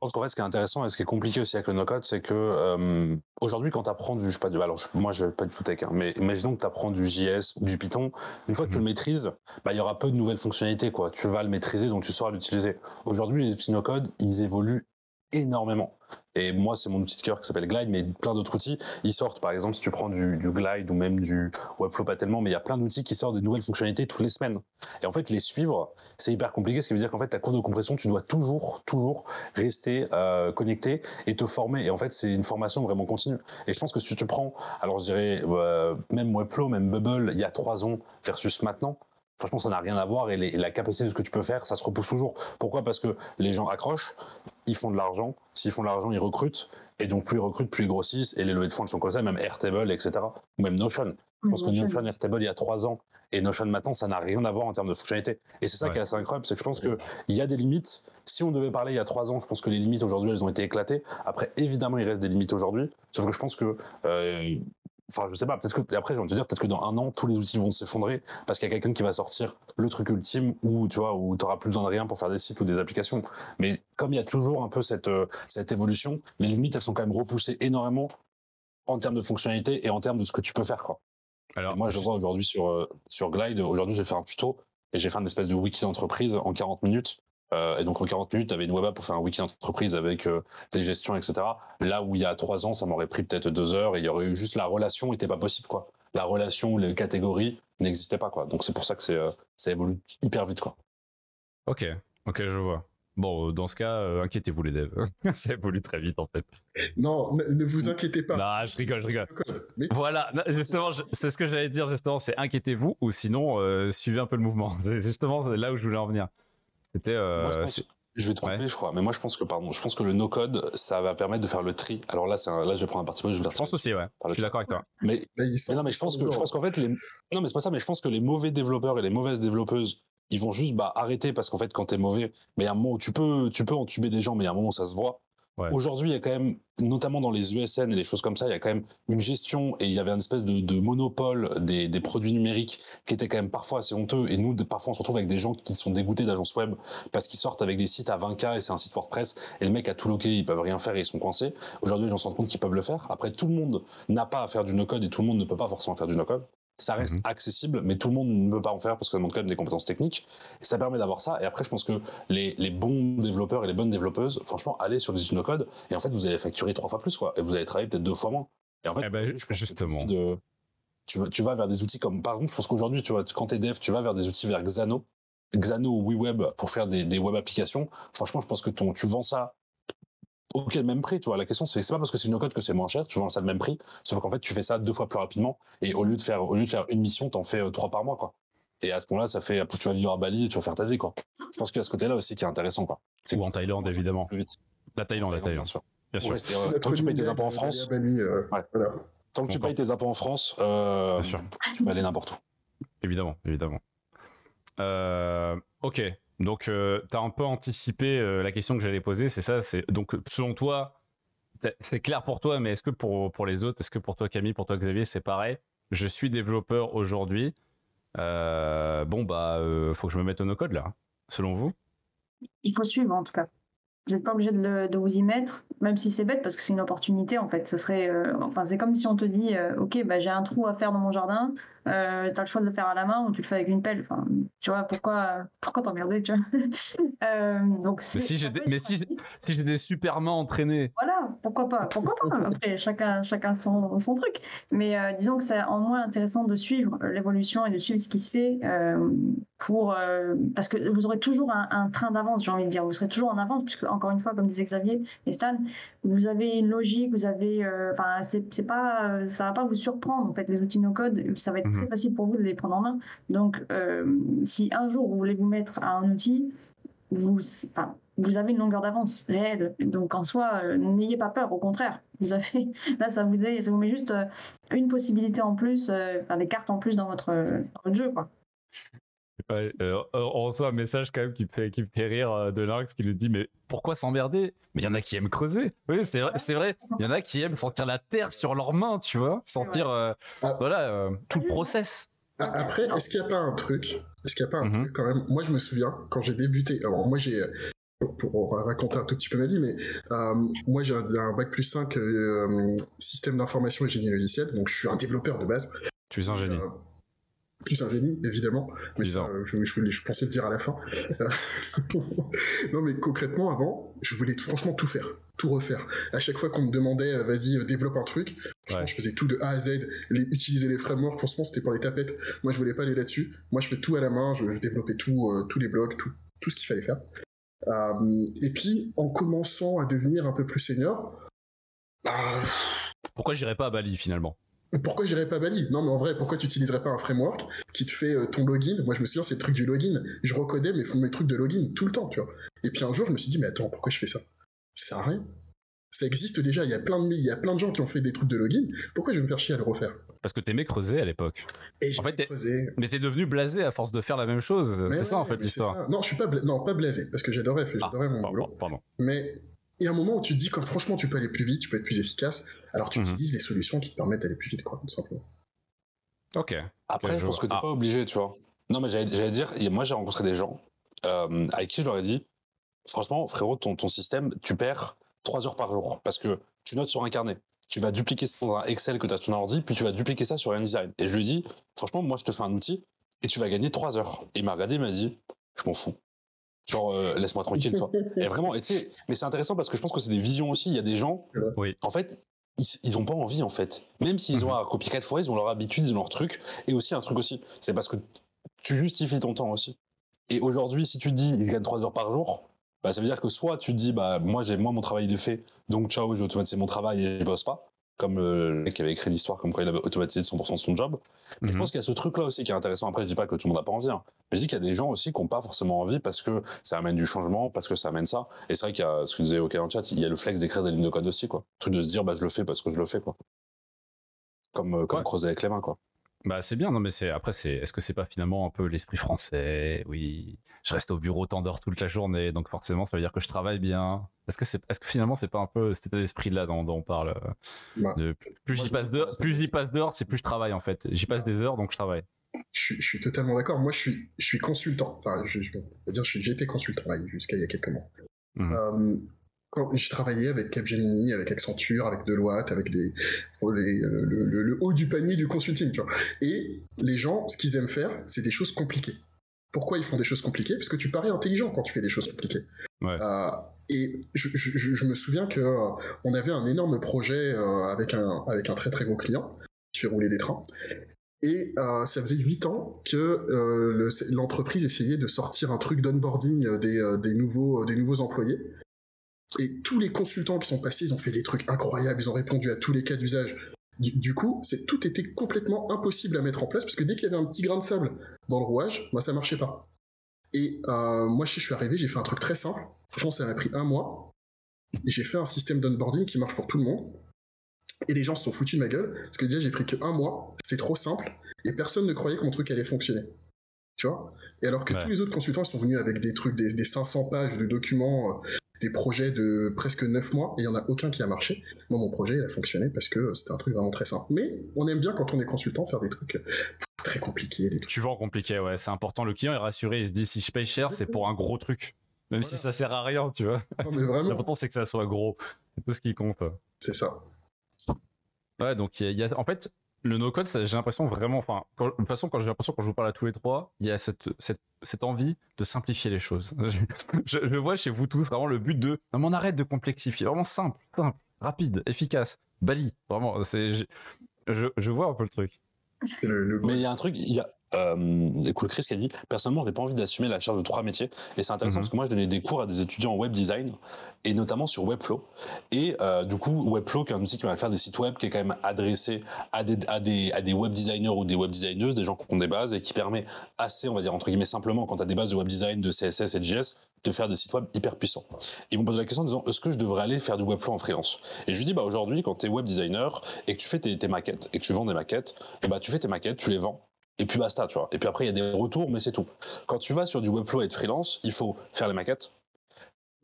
Pense qu'en fait, ce qui est intéressant et ce qui est compliqué aussi avec le no-code, c'est que euh, aujourd'hui, quand tu apprends du, je sais pas, du, alors moi, je pas du tout tech, hein, mais imaginons que tu apprends du JS du Python, une fois que tu le mhm. maîtrises, bah, il y aura peu de nouvelles fonctionnalités, quoi. Tu vas le maîtriser, donc tu sauras l'utiliser. Aujourd'hui, les outils no-code, ils évoluent énormément. Et moi, c'est mon outil de cœur qui s'appelle Glide, mais plein d'autres outils, ils sortent. Par exemple, si tu prends du, Glide ou même du Webflow, pas tellement, mais il y a plein d'outils qui sortent de nouvelles fonctionnalités toutes les semaines. Et en fait, les suivre, c'est hyper compliqué, ce qui veut dire qu'en fait, ta courbe de compression, tu dois toujours, toujours rester euh, connecté et te former. Et en fait, c'est une formation vraiment continue. Et je pense que si tu prends, alors je dirais, euh, même Webflow, même Bubble, il y a trois ans versus maintenant, franchement, ça n'a rien à voir et, la capacité de ce que tu peux faire, ça se repousse toujours. Pourquoi? Parce que les gens accrochent, ils font de l'argent. S'ils font de l'argent, ils recrutent. Et donc, plus ils recrutent, plus ils grossissent. Et les levées de fonds sont comme ça, même Airtable, etc. Ou même Notion. Je pense que Notion, Airtable, il y a trois ans. Et Notion maintenant, ça n'a rien à voir en termes de fonctionnalité. Et c'est ça qui est assez incroyable, c'est que je pense qu'il y a des limites. Si on devait parler il y a trois ans, je pense que les limites aujourd'hui, elles ont été éclatées. Après, évidemment, il reste des limites aujourd'hui. Sauf que je pense que euh, enfin, je sais pas, peut-être que, après, envie de te dire, peut-être que dans un an, tous les outils vont s'effondrer parce qu'il y a quelqu'un qui va sortir le truc ultime où, tu vois, où t'auras plus besoin de rien pour faire des sites ou des applications. Mais comme il y a toujours un peu cette, euh, cette évolution, les limites, elles sont quand même repoussées énormément en termes de fonctionnalité et en termes de ce que tu peux faire, quoi. Alors, moi, je le vois aujourd'hui sur, euh, sur Glide. Aujourd'hui, j'ai fait un tuto et j'ai fait une espèce de wiki d'entreprise en 40 minutes euh, et donc en 40 minutes, tu avais une web app pour faire un wiki d'entreprise avec euh, des gestions, etc. Là où il y a trois ans, ça m'aurait pris peut-être deux heures et il y aurait eu juste la relation n'était pas possible, quoi. La relation, les catégories n'existaient pas, quoi. Donc c'est pour ça que c'est euh, ça évolue hyper vite, quoi. Ok, ok, je vois. Bon, dans ce cas, inquiétez-vous les devs. ça évolue très vite en fait. Non, ne, vous inquiétez pas. Non, je rigole, je rigole. Voilà, justement, c'est ce que j'allais dire justement, c'est inquiétez-vous ou sinon suivez un peu le mouvement. C'est justement là où je voulais en venir. C'était. Euh, je vais te couper, je crois. Mais moi, je pense que, pardon, je pense que le no-code, ça va permettre de faire le tri. Alors là, c'est là, je vais prendre un parti Je, je pense aussi, ouais. Je suis d'accord avec toi. Mais, non, mais je pense que, je pense qu'en fait, les, non, mais c'est pas ça, mais je pense que les mauvais développeurs et les mauvaises développeuses, ils vont juste, bah, arrêter parce qu'en fait, quand t'es mauvais, mais il y a un moment où tu peux, tu peux entuber des gens, mais il y a un moment où ça se voit. Aujourd'hui, il y a quand même, notamment dans les USN et les choses comme ça, il y a quand même une gestion et il y avait une espèce de, monopole des, produits numériques qui était quand même parfois assez honteux. Et nous, parfois, on se retrouve avec des gens qui sont dégoûtés d'agences web parce qu'ils sortent avec des sites à 20K et c'est un site WordPress et le mec a tout loqué, ils peuvent rien faire et ils sont coincés. Aujourd'hui, les gens se rendent compte qu'ils peuvent le faire. Après, tout le monde n'a pas à faire du no-code et tout le monde ne peut pas forcément faire du no-code ça reste mhm. accessible, mais tout le monde ne peut pas en faire parce que ça demande quand même des compétences techniques. Et ça permet d'avoir ça. Et après, je pense que les, les, bons développeurs et les bonnes développeuses, franchement, allez sur des outils no-code et en fait, vous allez facturer trois fois plus, quoi. Et vous allez travailler peut-être deux fois moins. Et en fait, eh ben, justement. tu, vas, tu vas vers des outils comme, par exemple, je pense qu'aujourd'hui, tu vois, quand t'es dev, tu vas vers des outils vers Xano. Xano ou WeWeb pour faire des, des web applications. Franchement, je pense que ton, tu vends ça ok le même prix tu vois. La question c'est c'est pas parce que c'est une code que c'est moins cher tu vends ça le même prix sauf qu'en fait tu fais ça deux fois plus rapidement et au lieu de faire au lieu de faire une mission t'en fais euh, trois par mois quoi. Et à ce moment-là ça fait tu vas vivre à Bali et tu vas faire ta vie quoi. Je pense qu'il y a ce côté là aussi qui est intéressant quoi. Ou en Thaïlande évidemment. plus vite. La Thaïlande la Thaïlande. Bien sûr. Bien sûr. Euh, tant que tu payes tes impôts en France euh, tant que tu payes tes impôts en France bien sûr. tu peux aller n'importe où. Évidemment évidemment. Ok donc, euh, tu as un peu anticipé euh, la question que j'allais poser, c'est ça. C'est donc selon toi, c'est clair pour toi, mais est-ce que pour pour les autres, est-ce que pour toi Camille, pour toi Xavier, c'est pareil? Je suis développeur aujourd'hui. Euh, bon bah, faut que je me mette au no-code là. Selon vous Il faut suivre en tout cas. Vous n'êtes pas obligé de, vous y mettre, même si c'est bête parce que c'est une opportunité en fait. Ce serait, enfin, c'est comme si on te dit, ok, bah, j'ai un trou à faire dans mon jardin, euh, tu as le choix de le faire à la main ou tu le fais avec une pelle. Enfin, tu vois, pourquoi, pourquoi t'emmerder, tu vois euh, donc Mais si j'ai des, mais si, si j'ai des super mains entraînées. Voilà, pourquoi pas, pourquoi pas. Après, chacun, chacun son, son truc. Mais euh, disons que c'est en moins intéressant de suivre l'évolution et de suivre ce qui se fait euh, pour, euh, parce que vous aurez toujours un, un train d'avance, j'ai envie de dire. Vous serez toujours en avance, puisque encore une fois, comme disait Xavier et Stan, vous avez une logique, vous avez, enfin, c'est pas, ça va pas vous surprendre en fait les outils no code, ça va être très mhm. facile pour vous de les prendre en main. Donc, euh, si un jour vous voulez vous mettre à un outil, vous, enfin, vous avez une longueur d'avance réelle. Donc, en soi, euh, n'ayez pas peur. Au contraire, vous avez là, ça vous, ça vous met juste euh, une possibilité en plus, enfin, des cartes en plus dans votre, dans votre jeu, quoi. Ouais, euh, on reçoit un message quand même qui me fait, qui fait rire euh, de Lynx qui nous dit mais pourquoi s'emmerder? Mais il y en a qui aiment creuser. Oui, c'est vrai, c'est vrai. Il y en a qui aiment sentir la terre sur leurs mains, tu vois, sentir euh, ah. voilà tout le process. Ah, après, est-ce qu'il n'y a pas un truc Est-ce qu'il n'y a pas un mhm. truc quand même? Moi, je me souviens quand j'ai débuté. Alors moi, j'ai pour raconter un tout petit peu ma vie, mais moi j'ai un, bac plus 5 système d'information et génie logiciel, donc je suis un développeur de base. Tu es un génie plus un génie, évidemment. Mais ça, je, je, pensais le dire à la fin. non, mais concrètement, avant, je voulais franchement tout faire, tout refaire. À chaque fois qu'on me demandait, euh, vas-y, euh, développe un truc, je faisais tout de A à Z, les, utiliser les frameworks, franchement, c'était pour les tapettes. Moi, je voulais pas aller là-dessus. Moi, je fais tout à la main, je, développais tout, euh, tous les blogs, tout, tout ce qu'il fallait faire. et puis, en commençant à devenir un peu plus senior, bah, pourquoi j'irais pas à Bali finalement? Pourquoi j'irais pas Bali? Non, mais en vrai, pourquoi tu utiliserais pas un framework qui te fait euh, ton login? Moi, je me souviens, c'est le truc du login. Je recodais mes, mes trucs de login tout le temps, tu vois. Et puis un jour, je me suis dit, mais attends, pourquoi je fais ça? Ça sert à rien. Ça existe déjà, il y, a plein de, il y a plein de gens qui ont fait des trucs de login. Pourquoi je vais me faire chier à le refaire? Parce que t'aimais creuser à l'époque. Et en fait, creusé. Mais t'es devenu blasé à force de faire la même chose. C'est ça, en fait, l'histoire. Non, je suis pas, non, pas blasé, parce que j'adorais, ah, j'adorais mon boulot. Pardon. Mais et à un moment où tu te dis, quand franchement, tu peux aller plus vite, tu peux être plus efficace, alors tu Mhm. utilises les solutions qui te permettent d'aller plus vite, quoi, tout simplement. Ok. Après, je pense que t'es vois. pas obligé, tu vois. Non, mais j'allais dire, moi j'ai rencontré des gens euh, avec qui je leur ai dit, franchement, frérot, ton, ton système, tu perds 3 heures par jour parce que tu notes sur un carnet. Tu vas dupliquer ça dans un Excel que tu as sur ton ordi, puis tu vas dupliquer ça sur InDesign. Et je lui ai dit, franchement, moi je te fais un outil et tu vas gagner 3 heures. Et il m'a regardé, il m'a dit, je m'en fous. Genre, euh, laisse-moi tranquille, toi. Et vraiment, et tu sais, mais c'est intéressant parce que je pense que c'est des visions aussi. Il y a des gens, Oui. en fait, ils, ils ont pas envie, en fait. Même s'ils ont Mhm. à copier quatre fois, ils ont leur habitude, ils ont leur truc. Et aussi, un truc aussi, c'est parce que tu justifies ton temps aussi. Et aujourd'hui, si tu te dis, je gagne 3 heures par jour, bah, ça veut dire que soit tu te dis, bah, moi, j'ai, moi, mon travail, il est fait, donc ciao, je automatiser mon travail et je bosse pas. Comme euh, le mec qui avait écrit l'histoire, comme quoi il avait automatisé 100% de son job. Mais je Mhm. pense qu'il y a ce truc-là aussi qui est intéressant. Après, je dis pas que tout le monde n'a pas envie. hein. Mais je dis qu'il y a des gens aussi qui n'ont pas forcément envie parce que ça amène du changement, parce que ça amène ça. Et c'est vrai qu'il y a ce que disait OK dans le chat, il y a le flex d'écrire des lignes de code aussi, quoi. Le truc de se dire, bah, je le fais parce que je le fais, quoi. Comme, euh, comme Ouais. creuser avec les mains, quoi. Bah c'est bien, non mais c'est après c'est est-ce que c'est pas finalement un peu l'esprit français? Oui, je reste au bureau tant d'heures toute la journée, donc forcément ça veut dire que je travaille bien. Est-ce que c'est est-ce que finalement c'est pas un peu cet état d'esprit là dont, dont on parle? Bah, de, Plus j'y passe d'heures, plus j'y passe d'heures, c'est plus je travaille en fait. J'y passe des heures donc je travaille. Je suis, je suis totalement d'accord. Moi, je suis, je suis consultant. Enfin, je, je veux dire, j'ai été consultant là, jusqu'à il y a quelques mois. Mhm. Euh, quand j'ai travaillé avec Capgemini, avec Accenture, avec Deloitte, avec des, oh, les- le, le- le haut du panier du consulting. Tu vois. Et les gens, ce qu'ils aiment faire, c'est des choses compliquées. Pourquoi ils font des choses compliquées? Parce que tu parais intelligent quand tu fais des choses compliquées. Ouais. Euh, et je, je- je- je me souviens que euh, on avait un énorme projet euh, avec un avec un très très gros client qui fait rouler des trains. Et euh, ça faisait huit ans que euh, le- l'entreprise essayait de sortir un truc d'onboarding des, euh, des, nouveaux, des nouveaux employés. Et tous les consultants qui sont passés, ils ont fait des trucs incroyables, ils ont répondu à tous les cas d'usage. Du, du coup, c'est tout était complètement impossible à mettre en place parce que dès qu'il y avait un petit grain de sable dans le rouage, moi ça marchait pas. Et euh, moi, je suis arrivé, j'ai fait un truc très simple. Franchement, ça m'a pris un mois. Et j'ai fait un système d'onboarding qui marche pour tout le monde. Et les gens se sont foutus de ma gueule parce que déjà j'ai pris que un mois, c'est trop simple et personne ne croyait que mon truc allait fonctionner. Tu vois? Et alors que Ouais. tous les autres consultants sont venus avec des trucs, des, des 500 pages de documents, euh, des projets de presque 9 mois et il y en a aucun qui a marché. Moi mon projet il a fonctionné parce que c'était un truc vraiment très simple. Mais on aime bien quand on est consultant faire des trucs très compliqués, des trucs. Tu vends compliqué, ouais, c'est important. Le client est rassuré, il se dit si je paye cher, c'est pour un gros truc. Même si ça sert à rien, tu vois. Non, mais vraiment, L'important c'est que ça soit gros. C'est tout ce qui compte. c'est ça. Ouais, donc il y a, il y a- en fait, le no-code, j'ai l'impression vraiment, enfin, de toute façon, quand j'ai l'impression, quand je vous parle à tous les trois, il y a cette, cette, cette envie de simplifier les choses. Je, je, vois chez vous tous vraiment le but de, non, mais on arrête de complexifier, vraiment simple, simple, rapide, efficace, bali, vraiment, c'est, je, je, vois un peu le truc. Mais il y a un truc, il y a. Euh, Chris qui a dit personnellement j'ai pas envie d'assumer la charge de trois métiers. Et c'est intéressant Mhm. parce que moi je donnais des cours à des étudiants en web design et notamment sur Webflow. Et euh, du coup Webflow qui est un outil qui va faire des sites web qui est quand même adressé à des, à des, à des web designers ou des web designeuses des gens qui ont des bases et qui permet assez on va dire entre guillemets simplement quand tu as des bases de web design de CSS et de JS de faire des sites web hyper puissants. Ils m'ont posé la question en disant est-ce que je devrais aller faire du Webflow en freelance? Et je lui dis bah aujourd'hui quand tu es web designer et que tu fais tes, tes maquettes et que tu vends des maquettes et bah tu fais tes maquettes tu les vends et puis basta, tu vois. Et puis après, il y a des retours, mais c'est tout. Quand tu vas sur du Webflow et être freelance, il faut faire les maquettes,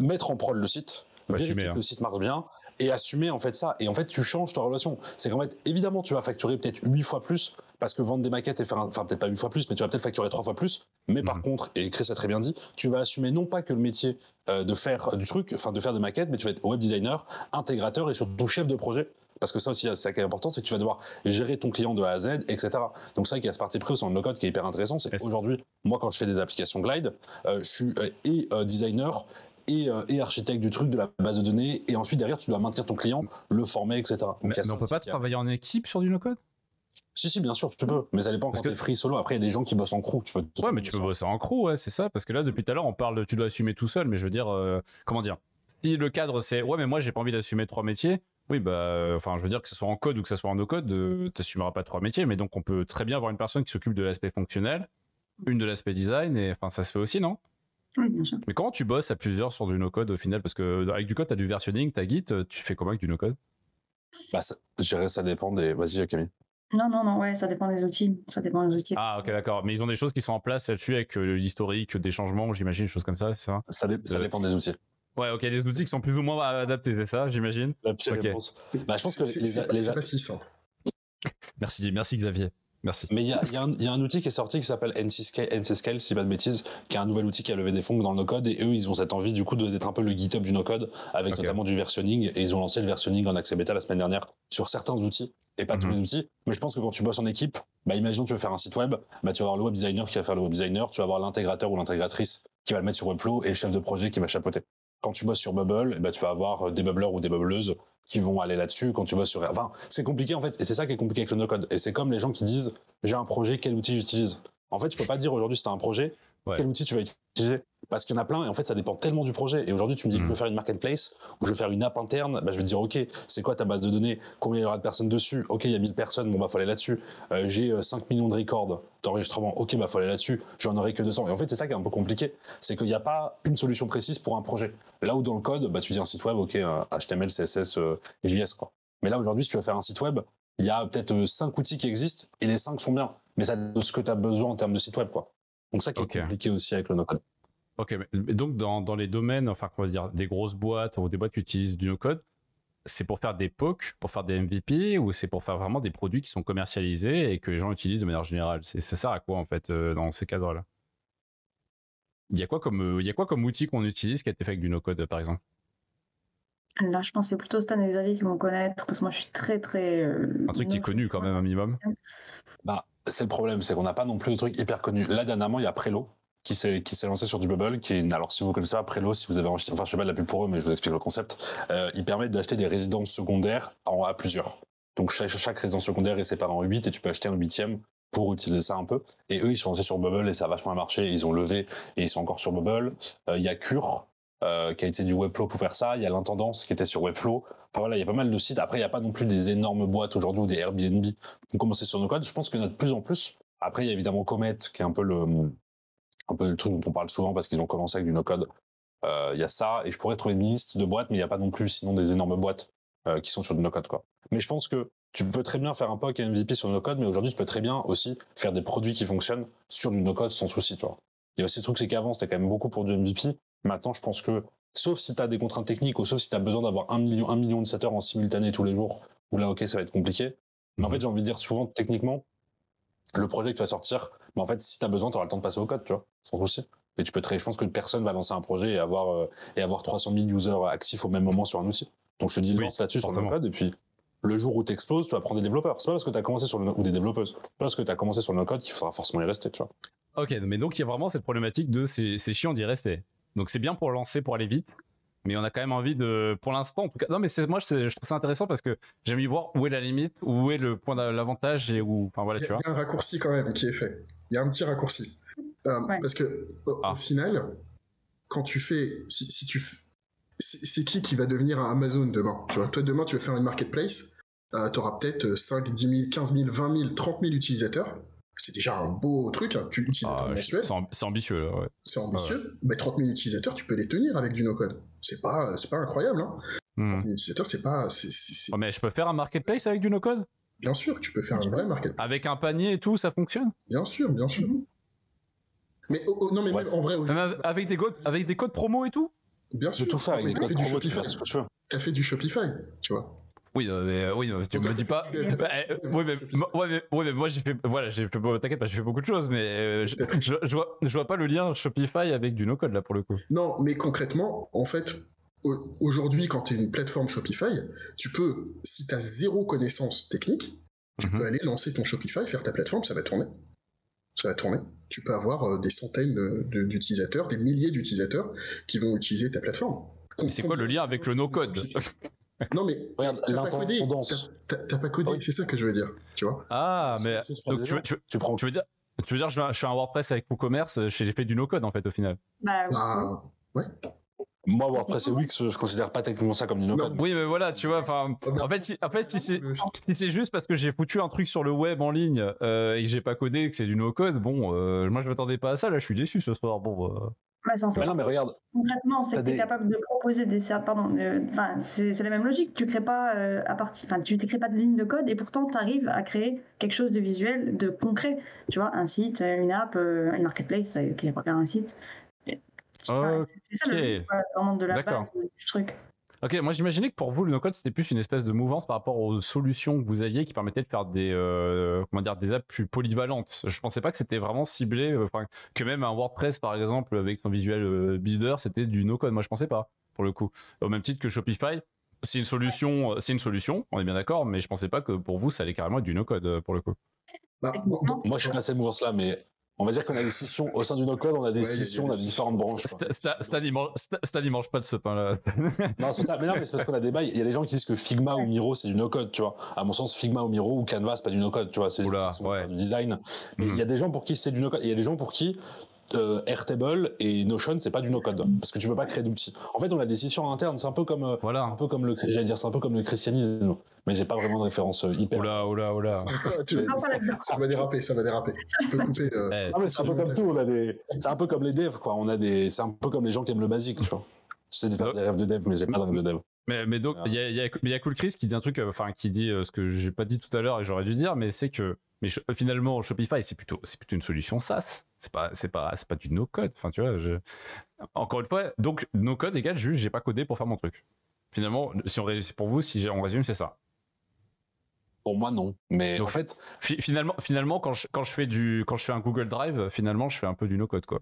mettre en prod le site, vérifier assumer, que hein. le site marche bien, et assumer en fait ça. Et en fait, tu changes ta relation. C'est qu'en fait, évidemment, tu vas facturer peut-être 8 fois plus, parce que vendre des maquettes et faire un... Enfin, peut-être pas 8 fois plus, mais tu vas peut-être facturer 3 fois plus. Mais par Mhm. contre, et Chris a très bien dit, tu vas assumer non pas que le métier euh, de faire du truc, enfin de faire des maquettes, mais tu vas être web designer, intégrateur et surtout chef de projet. Parce que ça aussi, c'est ça qui est important, c'est que tu vas devoir gérer ton client de A à Z, etc. Donc c'est vrai qu'il y a ce parti pris au sein de no-code qui est hyper intéressant. C'est qu'aujourd'hui, moi, quand je fais des applications Glide, euh, je suis euh, et euh, designer et, euh, et architecte du truc, de la base de données, et ensuite derrière, tu dois maintenir ton client, le former, etc. Donc, Mais, mais on peut pas travailler en équipe sur du no-code Si, si, bien sûr, tu peux, mais ça dépend Parce quand que- t'es free solo. Après, il y a des gens qui bossent en crew. Tu peux Ouais, mais tu peux bosser en crew, ouais, c'est ça. Parce que là, depuis tout à l'heure, on parle de tu dois assumer tout seul, mais je veux dire, euh, comment dire? Si le cadre c'est ouais, mais moi j'ai pas envie d'assumer trois métiers, oui, bah, euh, enfin, je veux dire que ce soit en code ou que ce soit en no-code, euh, t'assumeras pas trois métiers, mais donc on peut très bien avoir une personne qui s'occupe de l'aspect fonctionnel, une de l'aspect design, et enfin, ça se fait aussi, non? Oui, bien sûr. Mais comment tu bosses à plusieurs sur du no-code au final? Parce que avec du code, t'as du versionning, t'as Git, euh, tu fais comment avec du no-code? Bah, ça, je dirais, ça dépend des. Vas-y, Camille. Non, non, non, ouais, ça dépend des outils. Ça dépend des outils. Ah, ok, d'accord. Mais ils ont des choses qui sont en place là-dessus avec euh, l'historique, des changements, j'imagine, des choses comme ça, c'est ça? Ça, dé- ça Euh, dépend des outils. Ouais, ok, des outils qui sont plus ou moins adaptés, c'est ça, j'imagine. La pire Ok. réponse. Bah, je pense que les, pas, c'est pas si simple. Merci, merci Xavier. Merci. Mais il y a, il y a un- il y a un outil qui est sorti qui s'appelle NCScale, si pas de bêtises, qui est un nouvel outil qui a levé des fonds dans le no-code. Et eux, ils ont cette envie, du coup, d'être un peu le GitHub du no-code, avec notamment du versionning. Et ils ont lancé le versionning en accès bêta la semaine dernière sur certains outils, et pas tous Mhm. les outils. Mais je pense que quand tu bosses en équipe, bah, imaginons tu veux faire un site web, bah, tu vas avoir le web designer qui va faire le web designer, tu vas avoir l'intégrateur ou l'intégratrice qui va le mettre sur Webflow et le chef de projet qui va chapeauter. Quand tu bosses sur Bubble, eh ben, tu vas avoir des bubbleurs ou des bubbleuses qui vont aller là-dessus. Quand tu bosses sur, enfin, c'est compliqué en fait, et c'est ça qui est compliqué avec le no-code. Et c'est comme les gens qui disent, j'ai un projet, quel outil j'utilise? En fait, tu peux pas dire aujourd'hui si tu as un projet, Ouais. quel outil tu vas utiliser Parce qu'il y en a plein, et en fait, ça dépend tellement du projet. Et aujourd'hui, tu me dis que je veux faire une marketplace ou je veux faire une app interne, bah, je vais te dire, OK, c'est quoi ta base de données? Combien il y aura de personnes dessus? OK, il y a 1000 personnes, bon, bah, faut aller là-dessus. Euh, j'ai euh, 5 millions de records d'enregistrement, OK, bah, faut aller là-dessus. J'en aurai que 200. Et en fait, c'est ça qui est un peu compliqué. C'est qu'il n'y a pas une solution précise pour un projet. Là où dans le code, bah, tu dis un site web, OK, euh, HTML, CSS, euh, et JS, quoi. Mais là, aujourd'hui, si tu veux faire un site web, il y a peut-être euh, cinq outils qui existent et les cinq sont bien. Mais ça de ce que tu as besoin en termes de site web, quoi. Donc ça qui est compliqué aussi avec le no-code. Ok, mais- donc dans, dans les domaines, enfin, on va dire des grosses boîtes ou des boîtes qui utilisent du no-code, c'est pour faire des POC, pour faire des MVP ou c'est pour faire vraiment des produits qui sont commercialisés et que les gens utilisent de manière générale? C'est ça à quoi en fait euh, dans ces cadres-là? Il y a quoi comme euh, il y a quoi comme outil qu'on utilise qui a été fait avec du no-code par exemple? Là, je pense que c'est plutôt Stan et Xavier qui vont connaître, parce que moi, je suis très, très. euh, Un truc qui est connu quand même un minimum. Bah, c'est le problème, c'est qu'on n'a pas non plus de trucs hyper connus. Là, dernièrement, il y a Prelo qui s'est lancé sur du Bubble. Qui alors, si vous connaissez pas Prelo, si vous avez enregistré, enfin, je sais pas de la pub pour eux, mais je vous explique le concept. Euh, il permet d'acheter des résidences secondaires en à plusieurs. Donc, chaque, chaque résidence secondaire est séparée en 8 et tu peux acheter un huitième pour utiliser ça un peu. Et eux, ils sont lancés sur Bubble et ça a vachement marché. Ils ont levé et ils sont encore sur Bubble. Euh, Il y a Cure. Euh, qui a été du Webflow pour faire ça. Il y a l'intendance qui était sur Webflow. Enfin voilà, il y a pas mal de sites. Après, il n'y a pas non plus des énormes boîtes aujourd'hui ou des Airbnb qui ont commencé sur nos codes. Je pense qu'il y en a de plus en plus. Après, il y a évidemment Comet, qui est un peu le, truc dont on parle souvent parce qu'ils ont commencé avec du no-code. Euh, Il y a ça, et je pourrais trouver une liste de boîtes, mais il n'y a pas non plus sinon des énormes boîtes euh, qui sont sur du no-code. Quoi. Mais je pense que tu peux très bien faire un POC et MVP sur no-code, mais aujourd'hui, tu peux très bien aussi faire des produits qui fonctionnent sur du no-code sans souci. Tu vois. Il y a aussi le truc, c'est qu'avant, c'était quand même beaucoup pour du MVP. Maintenant, je pense que, sauf si tu as des contraintes techniques ou sauf si tu as besoin d'avoir un million, un million de setters en simultané tous les jours, où là, ok, ça va être compliqué. Mais en Mhm. fait, j'ai envie de dire souvent, techniquement, le projet que tu vas sortir, mais en fait, si tu as besoin, tu auras le temps de passer au code, tu vois, sans souci. Et tu peux très, je pense que personne va lancer un projet et avoir, euh, et avoir 300 000 users actifs au même moment sur un outil. Donc je te dis, Oui, lance là-dessus sur le code, et puis le jour où tu exploses, tu vas prendre des développeurs. C'est pas parce que tu as commencé sur le, ou des développeuses. C'est pas parce que tu as commencé sur le no-code qu'il faudra forcément y rester, tu vois. Ok, mais donc il y a vraiment cette problématique de c'est chiant d'y rester. Donc c'est bien pour lancer, pour aller vite, mais on a quand même envie de, pour l'instant en tout cas. Non, mais c'est moi c'est- je trouve ça intéressant parce que j'aime y voir où est la limite, où est le point d'a- l'avantage et où, enfin voilà, Il y, tu a vois. il y a un raccourci quand même qui est fait. Il y a un petit raccourci. Euh, Ouais. Parce que au, Ah. au final, quand tu fais, si, si tu, c'est c'est qui qui va devenir un Amazon demain Tu vois, toi demain tu veux faire une marketplace, tu auras peut-être 5, 10 000, 15 000, 20 000, 30 000 utilisateurs. C'est déjà un beau truc, hein. tu utilisateurs Ah, c'est amb- c'est ambitieux là. Ouais. c'est ambitieux. Mais 30 000 utilisateurs, tu peux les tenir avec du no-code. C'est pas, c'est pas incroyable. Hein. Hmm. 30 000 utilisateurs, c'est pas, c'est- Oh, mais je peux faire un marketplace avec du no-code? Bien sûr, tu peux faire un vrai marketplace. avec un panier et tout, ça fonctionne? Bien sûr, bien sûr. Mais oh, oh, non, mais Ouais. même en vrai, Même avec des codes, avec des codes promo et tout? bien sûr. tout faire avec des codes fait du promo, tu Shopify. fais ce que tu veux. T'as fait du Shopify, tu vois. Oui, euh, mais, euh, oui, euh, tu me dis pas. Bah, oui, mais, moi j'ai fait, voilà, j'ai t'inquiète pas, j'ai fait beaucoup de choses, mais je, je, je vois, je vois pas le lien Shopify avec du no-code là pour le coup. Non, mais concrètement, en fait, au- aujourd'hui, quand tu es une plateforme Shopify, tu peux, si tu as zéro connaissance technique, tu Mhm. peux aller lancer ton Shopify, faire ta plateforme, ça va tourner. Ça va tourner. Tu peux avoir des centaines d'utilisateurs, des milliers d'utilisateurs qui vont utiliser ta plateforme. C'est quoi le lien avec le no-code? Non, mais Regarde, t'as pas codé. l'intendance. T'as- pas codé, Oui. c'est ça que je veux dire. Tu vois Ah, mais donc tu veux, tu, Tu prends tu veux dire, tu veux dire, je fais un, je fais un WordPress avec WooCommerce, j'ai fait du no-code en fait au final. Bah, Ah, Moi, WordPress et Wix, je considère pas techniquement ça comme du no-code. Oui, mais voilà, tu vois, enfin, en fait, si, en fait, si c'est, si c'est juste parce que j'ai foutu un truc sur le web en ligne euh, et que j'ai pas codé, et que c'est du no-code, bon, euh, moi je m'attendais pas à ça, là, je suis déçu ce soir. Bon, euh, bah, en fait non, mais regarde, Concrètement, c'est que tu es des- capable de proposer des ser- pardon, euh, enfin c'est c'est la même logique. Tu crées pas euh, à partir, enfin tu t'écris pas de ligne de code et pourtant tu arrives à créer quelque chose de visuel, de concret. Tu vois, un site, euh, une app, euh, une marketplace, euh, qui va pas un site. C'est ça le vraiment de la base du truc. Ok, moi j'imaginais que pour vous le no-code c'était plus une espèce de mouvance par rapport aux solutions que vous aviez qui permettaient de faire des euh, comment dire des apps plus polyvalentes. Je pensais pas que c'était vraiment ciblé, euh, que même un WordPress par exemple avec son visuel euh, builder c'était du no-code. Moi je pensais pas pour le coup. Au même titre que Shopify, c'est une solution, c'est une solution, on est bien d'accord, mais je pensais pas que pour vous ça allait carrément être du no-code pour le coup. Bah, moi je suis pas cette mouvance là, mais on va dire qu'on a des scissions au sein du no-code, on a des scissions, on a différentes branches. Stan, il mange pas de ce pain-là. non, c'est ça. Mais non, mais c'est parce qu'on a des bails. Il y a des gens qui disent que Figma ou Miro, c'est du no-code, tu vois. À mon sens, Figma ou Miro ou Canva, c'est pas du no-code, tu vois. C'est du design. Mais il y a des gens pour qui c'est du no-code. Il y a des gens pour qui euh, Airtable et Notion, c'est pas du no-code parce que tu peux pas créer d'outils. En fait, on a des scissions internes. C'est un peu comme, euh, voilà. un peu comme le, j'allais dire, c'est un peu comme le christianisme. Mais j'ai pas vraiment de référence euh, hyper. Oula, oula, oula. ça va déraper, ça va déraper. Tu peux couper. Euh... Eh, c'est un peu comme tout. On a des, c'est un peu comme les devs, quoi. On a des, c'est un peu comme les gens qui aiment le basique, tu vois. J'essaie de faire des rêves de dev, mais j'ai pas de rêves de dev. Mais, mais donc, il y, a, y, a, y a Cool Chris qui dit un truc, enfin, qui dit ce que j'ai pas dit tout à l'heure et j'aurais dû dire, mais c'est que mais finalement, Shopify, c'est plutôt, c'est plutôt une solution SaaS. C'est pas, c'est pas, c'est pas du no code. Enfin, tu vois, je... encore une fois, donc no code égale juste, j'ai pas codé pour faire mon truc. Finalement, si on résume, pour vous, si on résume, c'est ça. Pour moi, non. Mais en fait, finalement, finalement, quand je, quand je fais du, quand je fais un Google Drive, finalement, je fais un peu du no code, quoi.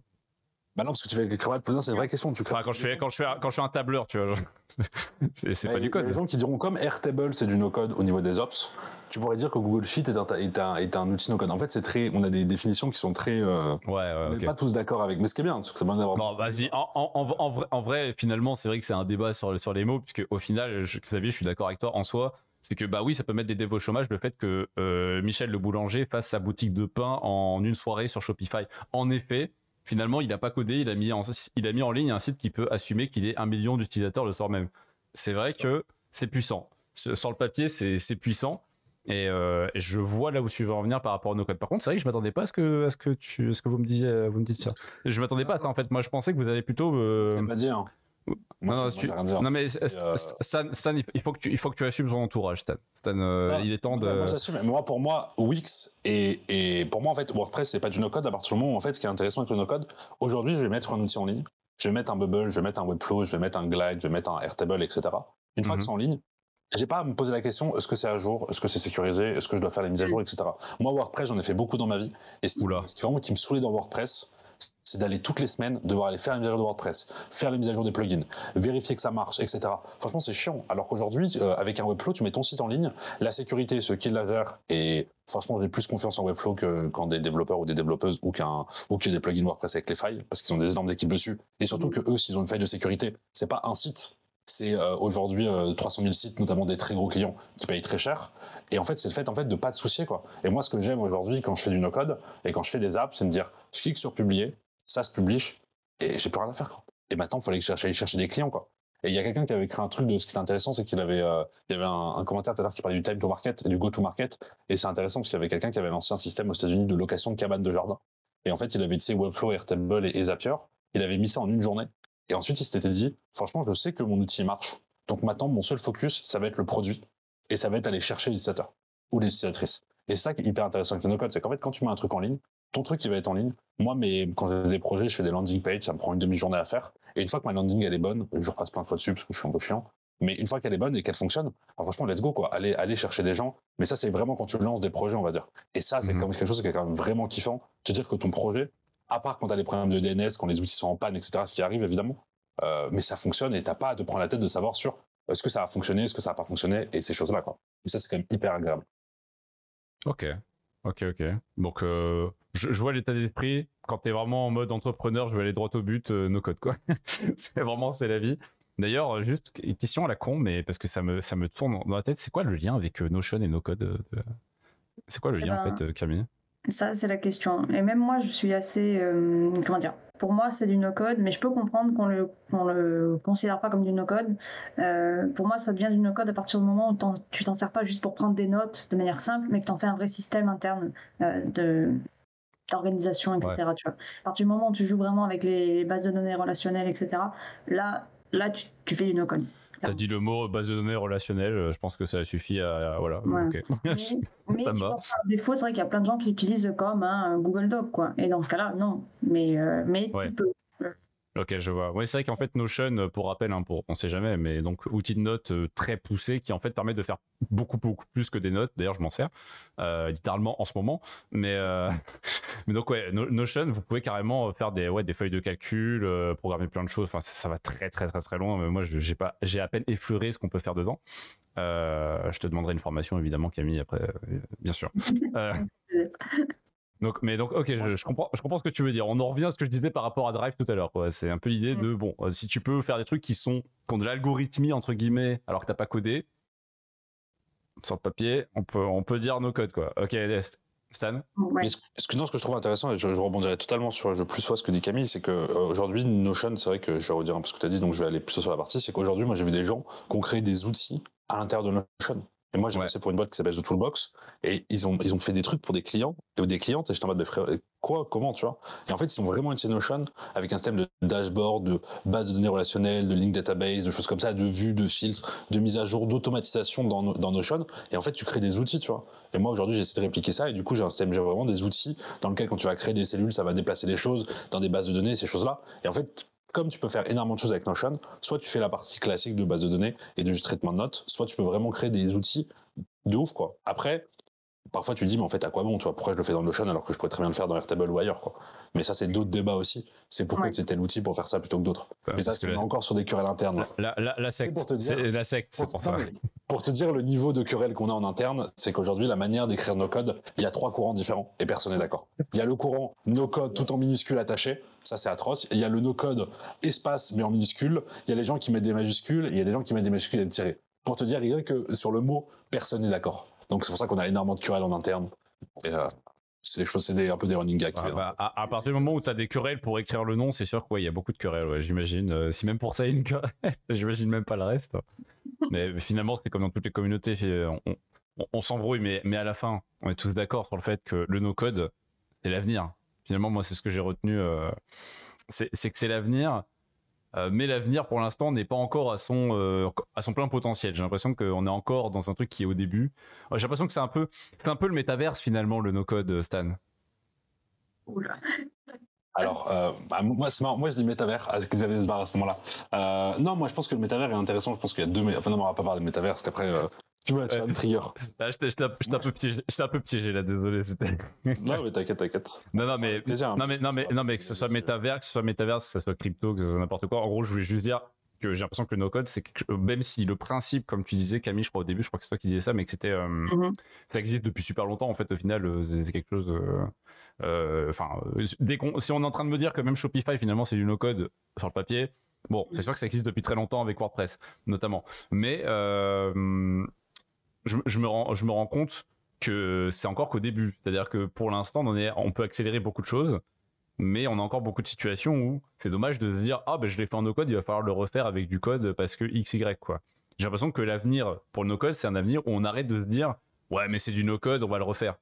Bah non, parce que tu fais cravache c'est une vraie question. Tu enfin, quand je fais, quand je fais, quand je fais un tableur, tu vois, c'est pas du code. Il y a des gens qui diront comme Airtable, c'est du no-code au niveau des ops. Tu pourrais dire que Google Sheet est un, est un, est un outil no-code. En fait, c'est très, on a des définitions qui sont très, euh, ouais, ouais, on n'est pas tous d'accord avec. Mais ce qui est bien, c'est bien d'avoir. Non, vas-y. En, en, en, vrai, en vrai, finalement, c'est vrai que c'est un débat sur, sur les mots, puisque au final, je, Xavier, je suis d'accord avec toi. En soi, c'est que bah oui, ça peut mettre des devs au chômage le fait que euh, Michel le boulanger fasse sa boutique de pain en une soirée sur Shopify. En effet, finalement, il n'a pas codé, il a mis en, il a mis en ligne un site qui peut assumer qu'il ait un million d'utilisateurs le soir même. C'est vrai que c'est puissant. Sur le papier, c'est puissant. Euh, et je vois là où tu veux en venir par rapport à nos codes. Par contre, c'est vrai que je m'attendais pas à ce que, à ce que tu, ce que vous me disiez, vous me dites ça. Je m'attendais pas à ça en fait. Moi, je pensais que vous allez plutôt. Euh... Pas dire. Non, non, mais euh, Stan, il faut que tu, il faut que tu assumes son entourage, Stan. Stan, euh, il est temps de. Moi, j'assume. Moi, pour moi, Wix et, et pour moi, en fait, WordPress, c'est pas du no-code à partir du moment où, en fait, ce qui est intéressant avec le no-code, aujourd'hui, je vais mettre un outil en ligne, je vais mettre un Bubble, je vais mettre un Webflow, je vais mettre un Glide, je vais mettre un Airtable, etc. Une fois que mhm. c'est en ligne, j'ai pas à me poser la question est-ce que c'est à jour, est-ce que c'est sécurisé, est-ce que je dois faire les mises à jour, etc. Moi, WordPress, j'en ai fait beaucoup dans ma vie. Et ce qui, ce qui vraiment qui me saoulait dans WordPress, c'est d'aller toutes les semaines, devoir aller faire les mises à jour de WordPress, faire les mises à jour des plugins, vérifier que ça marche, etc. Franchement, c'est chiant. Alors qu'aujourd'hui, euh, avec un Webflow, tu mets ton site en ligne, la sécurité, ce qui la gère, et franchement, j'ai plus confiance en Webflow que quand des développeurs ou des développeuses ou qu'un ou qu'il y a des plugins WordPress avec les failles, parce qu'ils ont des énormes équipes dessus. Et surtout que eux, s'ils ont une faille de sécurité, c'est pas un site, c'est euh, aujourd'hui 300 euh, 000 sites, notamment des très gros clients qui payent très cher. Et en fait, c'est le fait en fait de pas te soucier quoi. Et moi, ce que j'aime aujourd'hui quand je fais du no code et quand je fais des apps, c'est de me dire, je clique sur publier, ça se publie et j'ai plus rien à faire. Quoi. Et maintenant, il fallait que j'aille chercher des clients. Quoi. Et il y a quelqu'un qui avait écrit un truc de ce qui est intéressant, c'est qu'il avait, euh, il y avait un, commentaire tout à l'heure qui parlait du time to market et du go to market. Et c'est intéressant parce qu'il y avait quelqu'un qui avait lancé un système aux États-Unis de location de cabanes de jardin. Et en fait, il avait utilisé Webflow, Airtable et, Zapier. Il avait mis ça en une journée. Et ensuite, il s'était dit, franchement, je sais que mon outil marche. Donc maintenant, mon seul focus, ça va être le produit. Et ça va être aller chercher les utilisateurs ou les utilisatrices. Et ça qui est hyper intéressant avec le no-code, c'est qu'en fait, quand tu mets un truc en ligne, ton truc qui va être en ligne. Moi, mais quand j'ai des projets, je fais des landing pages, ça me prend une demi-journée à faire. Et une fois que ma landing elle est bonne, je repasse plein de fois dessus parce que je suis un peu chiant. Mais une fois qu'elle est bonne et qu'elle fonctionne, franchement, let's go quoi. Allez, aller chercher des gens. Mais ça, c'est vraiment quand tu lances des projets, on va dire. Et ça, c'est mm quelque chose qui est quand même vraiment kiffant. Te dire que ton projet, à part quand tu as des problèmes de DNS, quand les outils sont en panne, etc., ce qui arrive évidemment, euh, mais ça fonctionne et t'as pas à te prendre la tête de savoir sur est-ce que ça a fonctionné, est-ce que ça a pas fonctionné et ces choses-là quoi. Et ça, c'est quand même hyper agréable. Ok, ok, ok. Donc euh, je, vois l'état d'esprit. Quand tu es vraiment en mode entrepreneur, je vais aller droit au but, euh, no code quoi. c'est vraiment c'est la vie. D'ailleurs, juste une question à la con, mais parce que ça me ça me tourne dans la tête. C'est quoi le lien avec euh, Notion et no code C'est quoi le eh lien en ben, fait, Camille? Ça c'est la question. Et même moi, je suis assez comment dire? Pour moi, c'est du no-code, mais je peux comprendre qu'on le, le considère pas comme du no-code. Euh, pour moi, ça devient du no-code à partir du moment où tu t'en sers pas juste pour prendre des notes de manière simple, mais que tu en fais un vrai système interne euh, de d'organisation, etc. Tu vois. À partir du moment où tu joues vraiment avec les bases de données relationnelles, etc., là, là tu, tu fais du no-code. T'as dit le mot base de données relationnelle, euh, je pense que ça suffit à, voilà. Mais, ça me va. défaut, c'est vrai qu'il y a plein de gens qui l'utilisent comme un Google Doc, quoi. Et dans ce cas-là, non. Mais, euh, mais tu peux. Ok, je vois. Oui, c'est vrai qu'en fait Notion, euh, pour rappel, hein, pour on sait jamais, mais donc outil de notes euh, très poussé qui en fait permet de faire beaucoup beaucoup plus que des notes. D'ailleurs, je m'en sers euh, littéralement en ce moment. Mais euh, mais donc ouais, Notion, vous pouvez carrément faire des ouais des feuilles de calcul, programmer plein de choses. Enfin, ça va très très très très loin. Mais moi, j'ai pas, j'ai à peine effleuré ce qu'on peut faire dedans. je te demanderai une formation évidemment, Camille, après, bien sûr. Donc, mais donc, ok, je, comprends, je comprends ce que tu veux dire. On en revient à ce que je disais par rapport à Drive tout à l'heure. C'est un peu l'idée de mm. bon, euh, si tu peux faire des trucs qui sont qui ont de l'algorithmie entre guillemets, alors que t'as pas codé sur le papier, on peut on peut dire no code quoi. Ok, Stan. ce, que non, ce que je trouve intéressant, et je, rebondirai totalement sur je plus soit ce que dit Camille, c'est que euh, aujourd'hui Notion, c'est vrai que je vais redire un peu ce que tu as dit, donc je vais aller plutôt sur la partie, c'est qu'aujourd'hui moi j'ai vu des gens qui ont créé des outils à l'intérieur de Notion. Et moi, j'ai ouais. pour une boîte qui s'appelle The Toolbox, et ils ont, ils ont fait des trucs pour des clients, ou des clientes, et j'étais en mode, de frère, quoi, comment, tu vois? Et en fait, ils ont vraiment utilisé Notion avec un système de dashboard, de base de données relationnelles, de link database, de choses comme ça, de vues, de filtres, de mise à jour, d'automatisation dans, dans Notion. Et en fait, tu crées des outils, tu vois. Et moi, aujourd'hui, j'essaie de répliquer ça, et du coup, j'ai un système, j'ai vraiment des outils dans lequel, quand tu vas créer des cellules, ça va déplacer des choses dans des bases de données, ces choses-là. Et en fait, comme tu peux faire énormément de choses avec Notion, soit tu fais la partie classique de base de données et de juste traitement de notes, soit tu peux vraiment créer des outils de ouf, quoi. Après, parfois tu dis, mais en fait, à quoi bon, tu vois, pourquoi je le fais dans Notion alors que je pourrais très bien le faire dans Airtable ou ailleurs, quoi? Mais ça, c'est d'autres débats aussi. C'est pourquoi ouais. c'était l'outil pour faire ça plutôt que d'autres. mais ça, c'est encore sur des querelles internes. La, la, la, secte. Pour te dire, la secte, pour, pour te dire le niveau de querelle qu'on a en interne, c'est qu'aujourd'hui, la manière d'écrire nos codes, il y a trois courants différents et personne n'est d'accord. Il y a le courant no code tout en minuscules attaché. Ça, c'est atroce. Il y a le no code espace mais en minuscules. Il y a les gens qui mettent des majuscules et il y a des gens qui mettent des majuscules et le tirer. Pour te dire, rien que sur le mot, personne n'est d'accord. Donc c'est pour ça qu'on a énormément de querelles en interne. Et, euh, c'est des choses, c'est un peu des running gags. Ah, bah, à, partir du moment où tu as des querelles pour écrire le nom, c'est sûr qu'il y a beaucoup de querelles, ouais, j'imagine. Euh, si même pour ça, il y a une querelle, j'imagine même pas le reste. Mais, finalement, c'est comme dans toutes les communautés, on, on, on s'embrouille, mais, mais à la fin, on est tous d'accord sur le fait que le no-code, c'est l'avenir. Finalement, moi, c'est ce que j'ai retenu. Euh, c'est que c'est l'avenir. Euh, mais l'avenir pour l'instant n'est pas encore à son euh, à son plein potentiel. J'ai l'impression qu'on est encore dans un truc qui est au début. J'ai l'impression que c'est un peu c'est un peu le métaverse finalement le no code euh, Stan. Oula. Alors, euh, bah, moi, c'est marrant. Moi, je dis métavers, à ce qu'ils avaient ce bar à ce moment-là? Euh, non, moi, je pense que le métavers est intéressant. Je pense qu'il y a deux. Enfin, non, on va pas parler de métavers, parce qu'après, euh, tu vois, tu vas me trigger. Là, j'étais un peu piégé. J'étais un peu piégé là. Désolé, c'était. non, mais t'inquiète, t'inquiète. Non, non, mais plaisir, hein. non, mais non, mais non, mais que ce soit métavers, que ce soit métavers, que ce soit crypto, que ce soit n'importe quoi. En gros, je voulais juste dire que j'ai l'impression que le no-code, c'est que même si le principe, comme tu disais, Camille, je crois au début, je crois que c'est toi qui disais ça, mais que c'était, euh, mm-hmm. ça existe depuis super longtemps. En fait, au final, euh, c'est quelque chose. Euh, enfin, dès qu'on, si on est en train de me dire que même Shopify finalement c'est du no-code sur le papier, bon, c'est sûr que ça existe depuis très longtemps avec WordPress notamment, mais je, je, me rends, je me rends compte que c'est encore qu'au début. C'est-à-dire que pour l'instant, on, est, on peut accélérer beaucoup de choses, mais on a encore beaucoup de situations où c'est dommage de se dire ah ben je l'ai fait en no code, il va falloir le refaire avec du code parce que x y quoi. J'ai l'impression que l'avenir pour le no code, c'est un avenir où on arrête de se dire ouais mais c'est du no code, on va le refaire.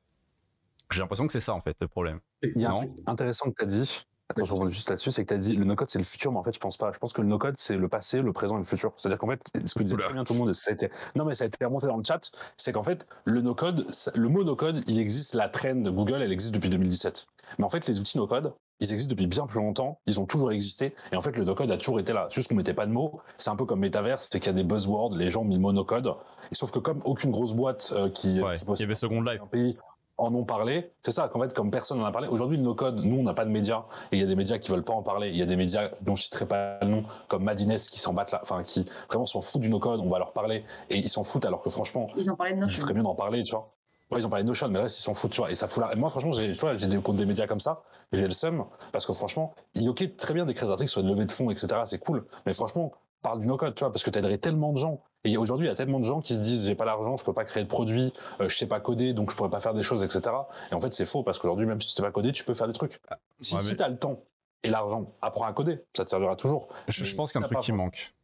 J'ai l'impression que c'est ça en fait le problème. Il y a un truc intéressant que tu as dit Attends, je reviens juste là-dessus, c'est que tu as dit le no-code c'est le futur, mais en fait, je pense pas. Je pense que le no-code c'est le passé, le présent et le futur. C'est-à-dire qu'en fait, ce que disait très bien tout le monde, ça a été, non, mais ça a été remonté dans le chat, c'est qu'en fait, le no-code, le mot no-code, il existe, la trend de Google, elle existe depuis 2017. Mais en fait, les outils no-code, ils existent depuis bien plus longtemps, ils ont toujours existé, et en fait, le no-code a toujours été là. Juste qu'on mettait pas de mots. C'est un peu comme Metaverse, c'est qu'il y a des buzzwords, les gens ont mis le mot no-code. Et sauf que comme aucune grosse boîte euh, qui, ouais, qui, y avait Second Life. un pays en ont parlé. C'est ça, qu'en fait, comme personne n'en a parlé. Aujourd'hui, le no-code, nous, on n'a pas de médias. Et il y a des médias qui veulent pas en parler. Il y a des médias dont je citerai pas le nom, comme Madines, qui s'en battent là, enfin, qui vraiment s'en foutent du no-code. On va leur parler. Et ils s'en foutent alors que franchement. Ils ont parlé de. Il ferait mieux d'en parler, tu vois. Ouais, ils ont parlé de Notion, mais là, ils s'en foutent, tu vois. Et ça fout là. Et moi, franchement, j'ai, tu vois, j'ai des, contre des médias comme ça. J'ai le seum. Parce que franchement, il est ok, très bien d'écrire des articles sur une levée de fonds, etc. C'est cool. Mais franchement, parle du no-code, tu vois, parce que t'aiderais tellement de gens. Et aujourd'hui, il y a tellement de gens qui se disent, j'ai pas l'argent, je peux pas créer de produits, euh, je sais pas coder, donc je pourrais pas faire des choses, etc. Et en fait, c'est faux, parce qu'aujourd'hui, même si tu sais pas coder, tu peux faire des trucs. Ah, si, ouais, si t'as le temps et l'argent, apprends à coder, ça te servira toujours. Je, je pense qu'il y a un truc qui manque.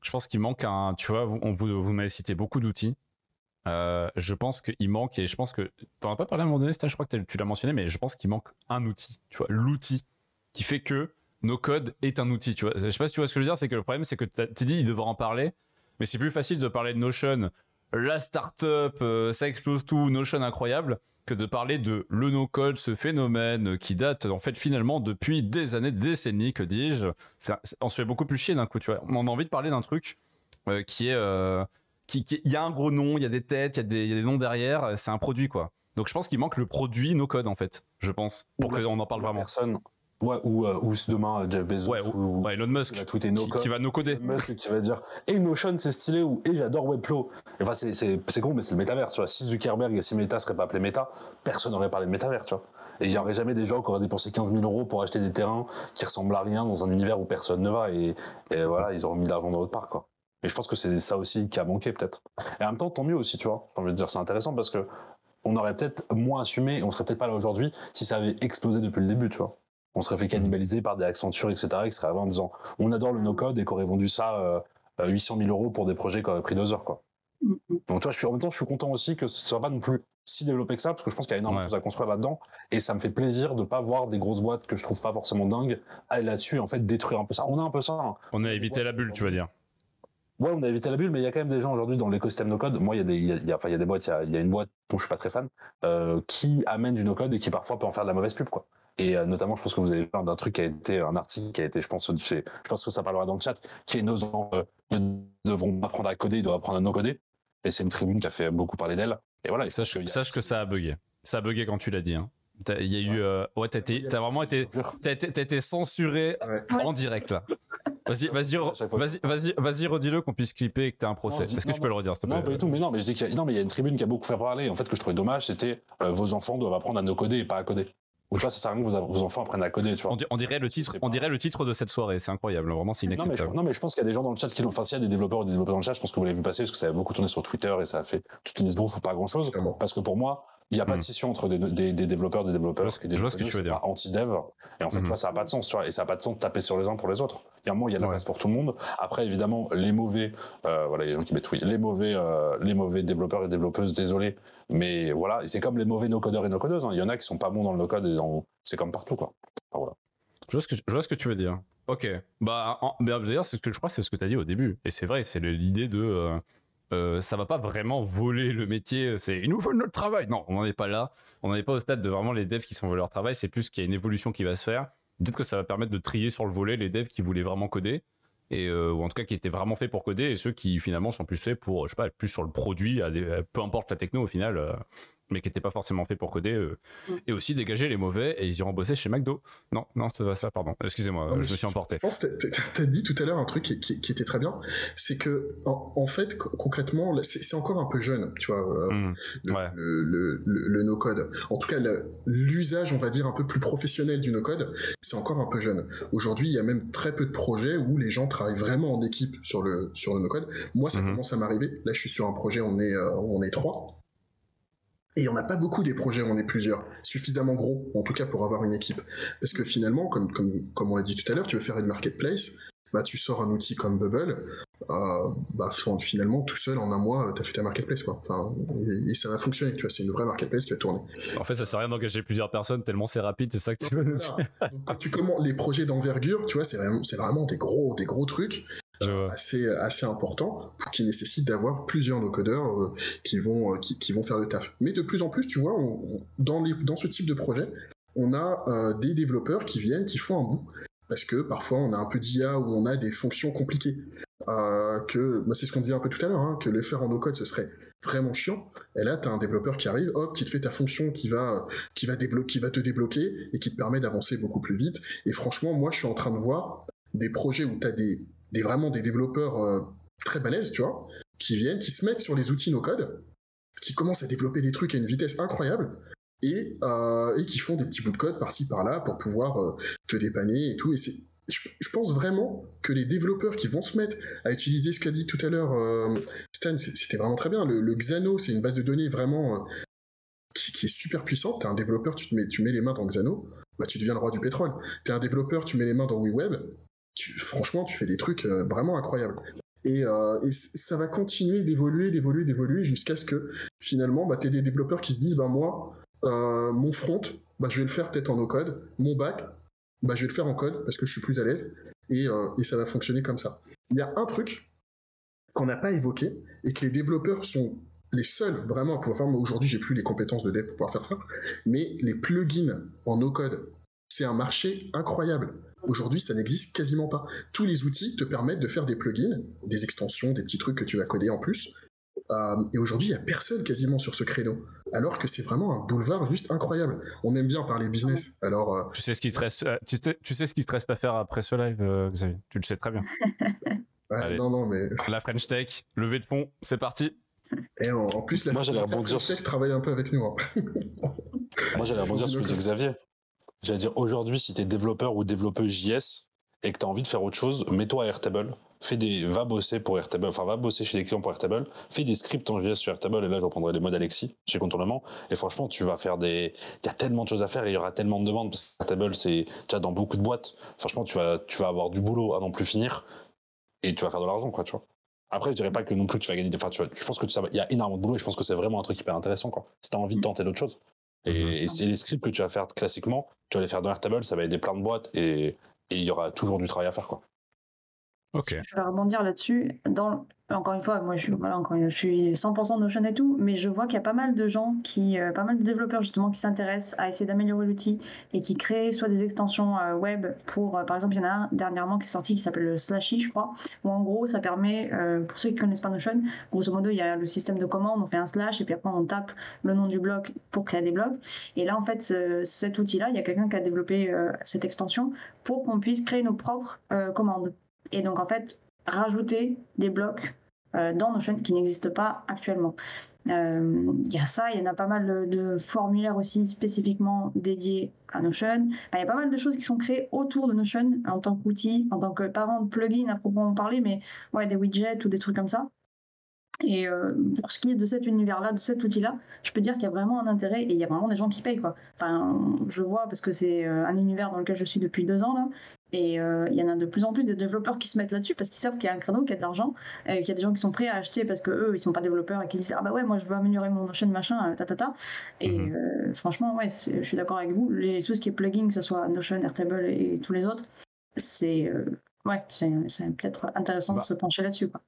Je pense qu'il manque un, tu vois, vous, vous, vous m'avez cité beaucoup d'outils. Euh, je pense qu'il manque, et je pense que, t'en as pas parlé à un moment donné, je crois que tu l'as mentionné, mais je pense qu'il manque un outil, tu vois, l'outil qui fait que no code est un outil, tu vois. Je sais pas si tu vois ce que je veux dire, c'est que le problème, c'est que tu dit, il devrait en parler, mais c'est plus facile de parler de Notion, la startup, euh, ça explose tout, Notion incroyable, que de parler de le no-code, ce phénomène qui date en fait finalement depuis des années, des décennies, que dis-je. On se fait beaucoup plus chier d'un coup, tu vois. On a envie de parler d'un truc euh, qui est... Euh, qui, il y a un gros nom, il y a des têtes, il y, a des noms derrière, c'est un produit quoi. Donc je pense qu'il manque le produit no-code en fait, je pense, pour qu'on en parle vraiment. Personne, Ouais, ou, euh, ou demain Jeff Bezos ouais, ou, Elon Musk qui, va qui, va nous coder. Elon Musk qui va dire et Notion c'est stylé ou et j'adore Webflow. Enfin c'est c'est con mais c'est le métavers tu vois. Si Zuckerberg et si Meta seraient pas appelés Meta, personne n'aurait parlé de métavers tu vois. Et il y aurait jamais des gens qui auraient dépensé 15 000 euros pour acheter des terrains qui ressemblent à rien dans un univers où personne ne va et, et voilà ils auraient mis l'argent dans autre part quoi. Et je pense que c'est ça aussi qui a manqué peut-être. Et en même temps tant mieux aussi tu vois. J'ai envie de dire c'est intéressant parce que on aurait peut-être moins assumé et on serait peut-être pas là aujourd'hui si ça avait explosé depuis le début tu vois on serait fait cannibaliser par des Accenture, etc., qui seraient arrivés en disant on adore le no-code et qu'on aurait vendu ça 800 euh, 000 euros pour des projets qui auraient pris deux heures, quoi. Mm-hmm. Donc, toi, je suis, en même temps, je suis content aussi que ce soit pas non plus si développé que ça, parce que je pense qu'il y a énormément de choses à construire là-dedans, et ça me fait plaisir de pas voir des grosses boîtes que je trouve pas forcément dingues aller là-dessus et en fait détruire un peu ça. On a un peu ça. Hein. On a évité la bulle, tu vas dire. Ouais, on a évité la bulle, mais il y a quand même des gens aujourd'hui dans l'écosystème no code. Moi, il y a des, il y a, enfin, il y a des boîtes. Il y a, une boîte dont je suis pas très fan, euh, qui amène du no code et qui parfois peut en faire de la mauvaise pub, quoi. Et euh, notamment, je pense que vous avez parlé d'un truc qui a été un article qui a été, je pense, chez, je pense que ça parlera dans le chat, qui est nos enfants euh, ne devront apprendre à coder, ils doivent apprendre à non coder. Et c'est une tribune qui a fait beaucoup parler d'elle. Et voilà. sache, sache que ça a bugué. Ça a bugué quand tu l'as dit. Hein. Il y a eu, euh, ouais, t'as été, t'as vraiment été, t'as été, été, censuré en direct là. Vas-y, vas-y, vas-y, vas-y, vas-y, redis-le qu'on puisse clipper et que t'as un procès. Est-ce que tu peux le redire, s'il te plaît Non, pas du tout. Mais non, mais je dis qu'il y a, non, mais il y a une tribune qui a beaucoup fait parler. En fait, que je trouvais dommage, c'était vos enfants doivent apprendre à no coder et pas à coder. Ou tu vois, ça sert à rien que vos, enfants apprennent à coder, tu vois. On, dirait le titre, on dirait le titre de cette soirée, c'est incroyable, vraiment, c'est inacceptable. Non mais, je, pense qu'il y a des gens dans le chat qui l'ont, enfin, s'il y a des développeurs ou des développeurs dans le chat, je pense que vous l'avez vu passer parce que ça a beaucoup tourné sur Twitter et ça a fait toute une esbrouffe ou pas grand chose. Parce que pour moi, il n'y a pas de hmm. scission entre des, des, des développeurs, des développeurs et des développeurs. ce pas anti-dev. Et en fait, tu hmm. vois, ça n'a pas de sens, tu vois. Et ça n'a pas de sens de taper sur les uns pour les autres. Il y a un moment, il y a de la place pour tout le monde. Après, évidemment, les mauvais, euh, voilà, il y a des gens qui mettent oui, les mauvais, euh, les mauvais développeurs et développeuses, désolé. Mais voilà, c'est comme les mauvais no-codeurs et no-codeuses. Hein. Il y en a qui sont pas bons dans le no-code et dans... c'est comme partout, quoi. Enfin, voilà. Je vois, ce que, je vois ce que tu veux dire. Ok. Bah, d'ailleurs, c'est ce que je crois que c'est ce que tu as dit au début. Et c'est vrai, c'est l'idée de, euh, euh, ça va pas vraiment voler le métier. C'est ils nous volent notre travail. Non, on n'en est pas là. On n'en est pas au stade de vraiment les devs qui sont volés leur travail. C'est plus qu'il y a une évolution qui va se faire. Peut-être que ça va permettre de trier sur le volet les devs qui voulaient vraiment coder et euh, ou en tout cas qui étaient vraiment faits pour coder et ceux qui finalement sont plus faits pour je sais pas plus sur le produit peu importe la techno au final euh, mais qui n'étaient pas forcément faits pour coder, euh, mm. et aussi dégager les mauvais, et ils iront bosser chez McDo. Non, non, c'est ça, pardon. Excusez-moi, je me suis emporté. Je pense que t'as dit tout à l'heure un truc qui, qui, était très bien, c'est que en, fait, concrètement, c'est encore un peu jeune, tu vois, euh, mm. le, le, no-code. En tout cas, l'usage, on va dire, un peu plus professionnel du no-code, c'est encore un peu jeune. Aujourd'hui, il y a même très peu de projets où les gens travaillent vraiment en équipe sur le, sur le no-code. Moi, ça mm-hmm. commence à m'arriver. Là, je suis sur un projet, on est, euh, on est trois. Et il n'y en a pas beaucoup des projets où on est plusieurs, suffisamment gros, en tout cas pour avoir une équipe. Parce que finalement, comme, comme, comme on l'a dit tout à l'heure, tu veux faire une marketplace, bah, tu sors un outil comme Bubble, euh, bah, finalement, tout seul, en un mois, tu as fait ta marketplace. Quoi. Enfin, et, ça va fonctionner, tu vois, c'est une vraie marketplace qui va tourner. En fait, ça sert à rien d'engager plusieurs personnes, tellement c'est rapide, c'est ça que tu veux nous dire. quand tu commences les projets d'envergure, tu vois, c'est vraiment, vraiment des gros, des gros trucs assez assez important qui nécessite d'avoir plusieurs no codeurs euh, qui vont euh, qui, vont faire le taf. Mais de plus en plus, tu vois, dans les dans ce type de projet, on a euh, des développeurs qui viennent, qui font un bout parce que parfois on a un peu d'IA où on a des fonctions compliquées. que c'est ce qu'on disait un peu tout à l'heure, hein, que le faire en no code ce serait vraiment chiant. Et là tu as un développeur qui arrive, hop, qui te fait ta fonction qui va qui va qui va te débloquer et qui te permet d'avancer beaucoup plus vite. Et franchement, moi je suis en train de voir des projets où tu as des des vraiment des développeurs euh, très balèzes, tu vois, qui viennent, qui se mettent sur les outils no-code, qui commencent à développer des trucs à une vitesse incroyable, et, euh, et qui font des petits bouts de code par-ci par-là pour pouvoir euh, te dépanner et tout. Et c'est, je, pense vraiment que les développeurs qui vont se mettre à utiliser ce qu'a dit tout à l'heure Stan, c'était vraiment très bien. Le, Xano, c'est une base de données vraiment qui, est super puissante. T'es un développeur, tu, te mets, tu mets les mains dans Xano, bah, tu deviens le roi du pétrole. T'es un développeur, tu mets les mains dans WeWeb, franchement, tu fais des trucs euh, vraiment incroyables. Et, euh, ça va continuer d'évoluer, d'évoluer, d'évoluer jusqu'à ce que finalement, bah, tu des développeurs qui se disent, bah, moi, euh, mon front, bah, je vais le faire peut-être en no-code, mon back, bah, je vais le faire en code parce que je suis plus à l'aise, et, et ça va fonctionner comme ça. Il y a un truc qu'on n'a pas évoqué et que les développeurs sont les seuls vraiment à pouvoir faire, moi aujourd'hui j'ai plus les compétences de dev pour pouvoir faire ça, mais les plugins en no-code, c'est un marché incroyable. Aujourd'hui, ça n'existe quasiment pas. Tous les outils te permettent de faire des plugins, des extensions, des petits trucs que tu vas coder en plus. Euh, et aujourd'hui, il n'y a personne quasiment sur ce créneau. Alors que c'est vraiment un boulevard juste incroyable. On aime bien parler business. Alors, euh, tu sais ce qui te reste, euh, tu sais, tu sais ce qui te reste à faire après ce live, Xavier? Tu le sais très bien. non, non, mais la French Tech, levée de fond, c'est parti. Et en, plus, la, Moi, j'allais rebondir. French Tech travaille un peu avec nous. Hein. Moi, j'allais rebondir sur ce que dit Xavier. J'allais dire aujourd'hui, si tu es développeur ou développeuse JS et que tu as envie de faire autre chose, mets-toi à Airtable, fais des, va bosser pour Airtable, enfin va bosser chez des clients pour Airtable, fais des scripts en JS sur Airtable et là je reprendrai les modes Alexis chez Contournement et franchement tu vas faire des, il y a tellement de choses à faire et il y aura tellement de demandes parce que Airtable c'est déjà dans beaucoup de boîtes, franchement tu vas, tu vas avoir du boulot à n'en plus finir et tu vas faire de l'argent quoi tu vois. Après, je dirais pas que non plus tu vas gagner des. Enfin, tu je pense que ça il y a énormément de boulot et je pense que c'est vraiment un truc hyper intéressant, quoi. Si t'as envie de tenter d'autres choses. Et, et les scripts que tu vas faire classiquement, tu vas les faire dans Airtable, ça va aider plein de boîtes et il y aura toujours du travail à faire, quoi. Je vais rebondir là-dessus. Dans, encore une fois, moi je, voilà, encore, je suis 100% Notion et tout, mais je vois qu'il y a pas mal de gens, qui, euh, pas mal de développeurs justement qui s'intéressent à essayer d'améliorer l'outil et qui créent soit des extensions euh, web pour, euh, par exemple, il y en a un dernièrement qui est sorti qui s'appelle le Slashy, je crois, où en gros ça permet, pour ceux qui connaissent pas Notion, grosso modo il y a le système de commande, on fait un slash et puis après on tape le nom du bloc pour créer des blocs. Et là en fait, cet outil-là, il y a quelqu'un qui a développé cette extension pour qu'on puisse créer nos propres commandes. Et donc, en fait, rajouter des blocs euh, dans Notion qui n'existent pas actuellement. Euh, il y a ça, il y en a pas mal de, formulaires aussi spécifiquement dédiés à Notion. il y a pas mal de choses qui sont créées autour de Notion en tant qu'outil, en tant que parent de plugin à proprement parler, mais ouais, des widgets ou des trucs comme ça. Et euh, pour ce qui est de cet univers-là, de cet outil-là, je peux dire qu'il y a vraiment un intérêt et il y a vraiment des gens qui payent. Quoi. Enfin, je vois parce que c'est un univers dans lequel je suis depuis deux ans là, et euh, il y en a de plus en plus des développeurs qui se mettent là-dessus parce qu'ils savent qu'il y a un créneau, qu'il y a de l'argent, euh, qu'il y a des gens qui sont prêts à acheter parce que eux, ils sont pas développeurs et qui disent ah bah ouais, moi je veux améliorer mon chaîne machin, ta ta ta. Et mhm. euh, franchement, ouais, je suis d'accord avec vous. Les tout ce qui est plugin, que ce soit Notion, Airtable et tous les autres, c'est ouais, c'est peut-être intéressant de bah. se pencher là-dessus quoi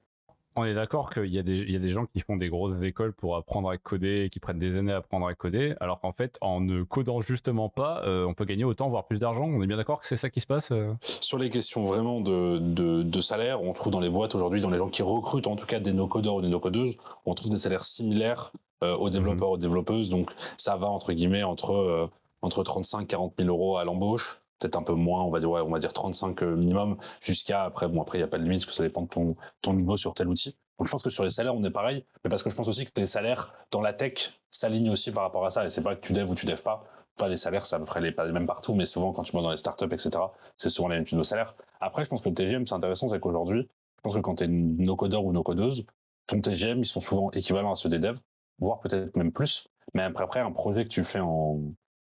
on est d'accord qu'il y, a des, y a des gens qui font des grosses écoles pour apprendre à coder et qui prennent des années à apprendre à coder, alors qu'en fait, en ne codant justement pas, euh, on peut gagner autant, voire plus d'argent. On est bien d'accord que c'est ça qui se passe euh Sur les questions vraiment de, de, salaire, on trouve dans les boîtes aujourd'hui, dans les gens qui recrutent en tout cas des no-codeurs ou des no-codeuses, on trouve des salaires similaires euh, aux développeurs, mhm. aux développeuses. Donc ça va entre guillemets entre, entre 35 40 000 euros à l'embauche peut-être un peu moins, on va dire, on va dire 35 euh, minimum, jusqu'à après, bon, après, il n'y a pas de limite, parce que ça dépend de ton, ton niveau sur tel outil. Donc, je pense que sur les salaires, on est pareil, mais parce que je pense aussi que les salaires dans la tech s'alignent aussi par rapport à ça, et c'est pas que tu dev ou tu dev pas. Enfin, les salaires, c'est à peu près les, mêmes partout, mais souvent, quand tu vas dans les startups, etc., c'est souvent les mêmes types de salaires. Après, je pense que le TGM, c'est intéressant, c'est qu'aujourd'hui, je pense que quand tu es no-codeur ou no-codeuse, ton TGM, ils sont souvent équivalents à ceux des devs, voire peut-être même plus. Mais après, après, un projet que tu fais en,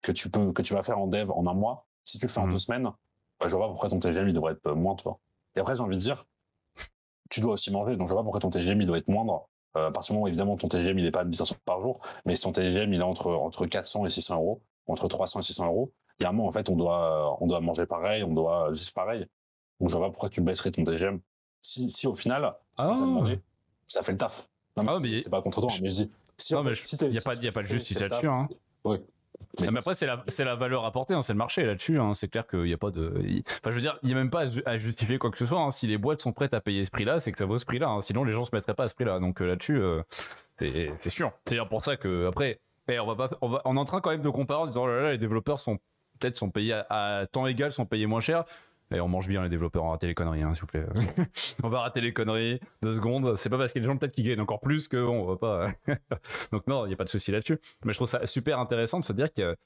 que tu peux, que tu vas faire en dev en un mois, si tu le fais en mmh. deux semaines, bah, je vois pas pourquoi ton TGM il devrait être euh, moins, tu vois. Et après, j'ai envie de dire, tu dois aussi manger, donc je vois pas pourquoi ton TGM il doit être moindre. Euh, à partir du moment où, évidemment, ton TGM il est pas à 1500 par jour, mais si ton TGM il est entre, entre 400 et 600 euros, entre 300 et 600 euros, il y a un moment, en fait, on doit, on doit manger pareil, on doit vivre pareil. Donc je vois pas pourquoi tu baisserais ton TGM. Si, si au final, ah. demandé, ça fait le taf. Non, mais, ah, mais... pas contre toi, mais je dis, si, non, mais il n'y a, pas, y a pas de justice là-dessus. Hein. Oui. Mais, après, c'est la, c'est la valeur apportée, hein, c'est le marché là-dessus. Hein, c'est clair qu'il n'y a pas de. Enfin, je veux dire, il n'y a même pas à justifier quoi que ce soit. Hein. Si les boîtes sont prêtes à payer ce prix-là, c'est que ça vaut ce prix-là. Hein. Sinon, les gens se mettraient pas à ce prix-là. Donc euh, là-dessus, euh, c'est, sûr. C'est pour ça que après, eh, on va pas, on, va, on est en train quand même de comparer en disant oh là là, les développeurs sont peut-être sont payés à temps égal, sont payés moins cher. Et on mange bien les développeurs, on va rater les conneries, hein, s'il vous plaît. on va rater les conneries, deux secondes. C'est pas parce qu'il y a des gens peut-être qui gagnent encore plus que on va pas. Donc non, il n'y a pas de souci là-dessus. Mais je trouve ça super intéressant de se dire que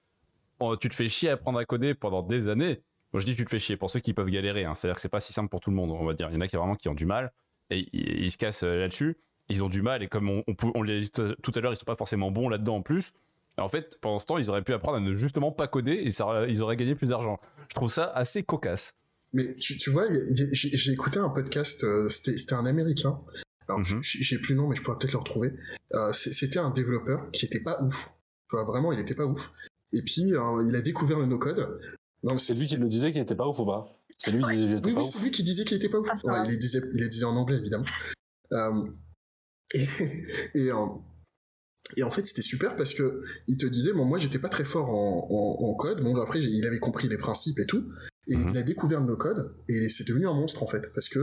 oh, tu te fais chier à apprendre à coder pendant des années. Moi je dis tu te fais chier pour ceux qui peuvent galérer. Hein. C'est-à-dire que c'est pas si simple pour tout le monde, on va dire. Il y en a qui vraiment qui ont du mal et ils, se cassent euh, là-dessus. Ils ont du mal et comme on, on, on l'a dit tout à l'heure, ils sont pas forcément bons là-dedans en plus. en fait, pendant ce temps, ils auraient pu apprendre à ne justement pas coder et ça, ils auraient gagné plus d'argent. Je trouve ça assez cocasse. Mais tu, tu vois, j'ai écouté un podcast, euh, c'était un américain. Alors, mhm. j'ai plus le nom, mais je pourrais peut-être le retrouver. Euh, c'était un développeur qui était pas ouf. Vraiment, il était pas ouf. Et puis, euh, il a découvert le no-code. C'est lui qui le disait qu'il était pas ouf ou pas C'est lui qui disait Oui, oui, c'est lui qui disait qu'il était pas ouf. Ah, il, les disait, il les disait en anglais, évidemment. et, et Et en fait, c'était super parce que il te disait, bon, moi, j'étais pas très fort en, code. Bon, après, il avait compris les principes et tout. Et mhm. il a découvert le code et c'est devenu un monstre en fait parce que,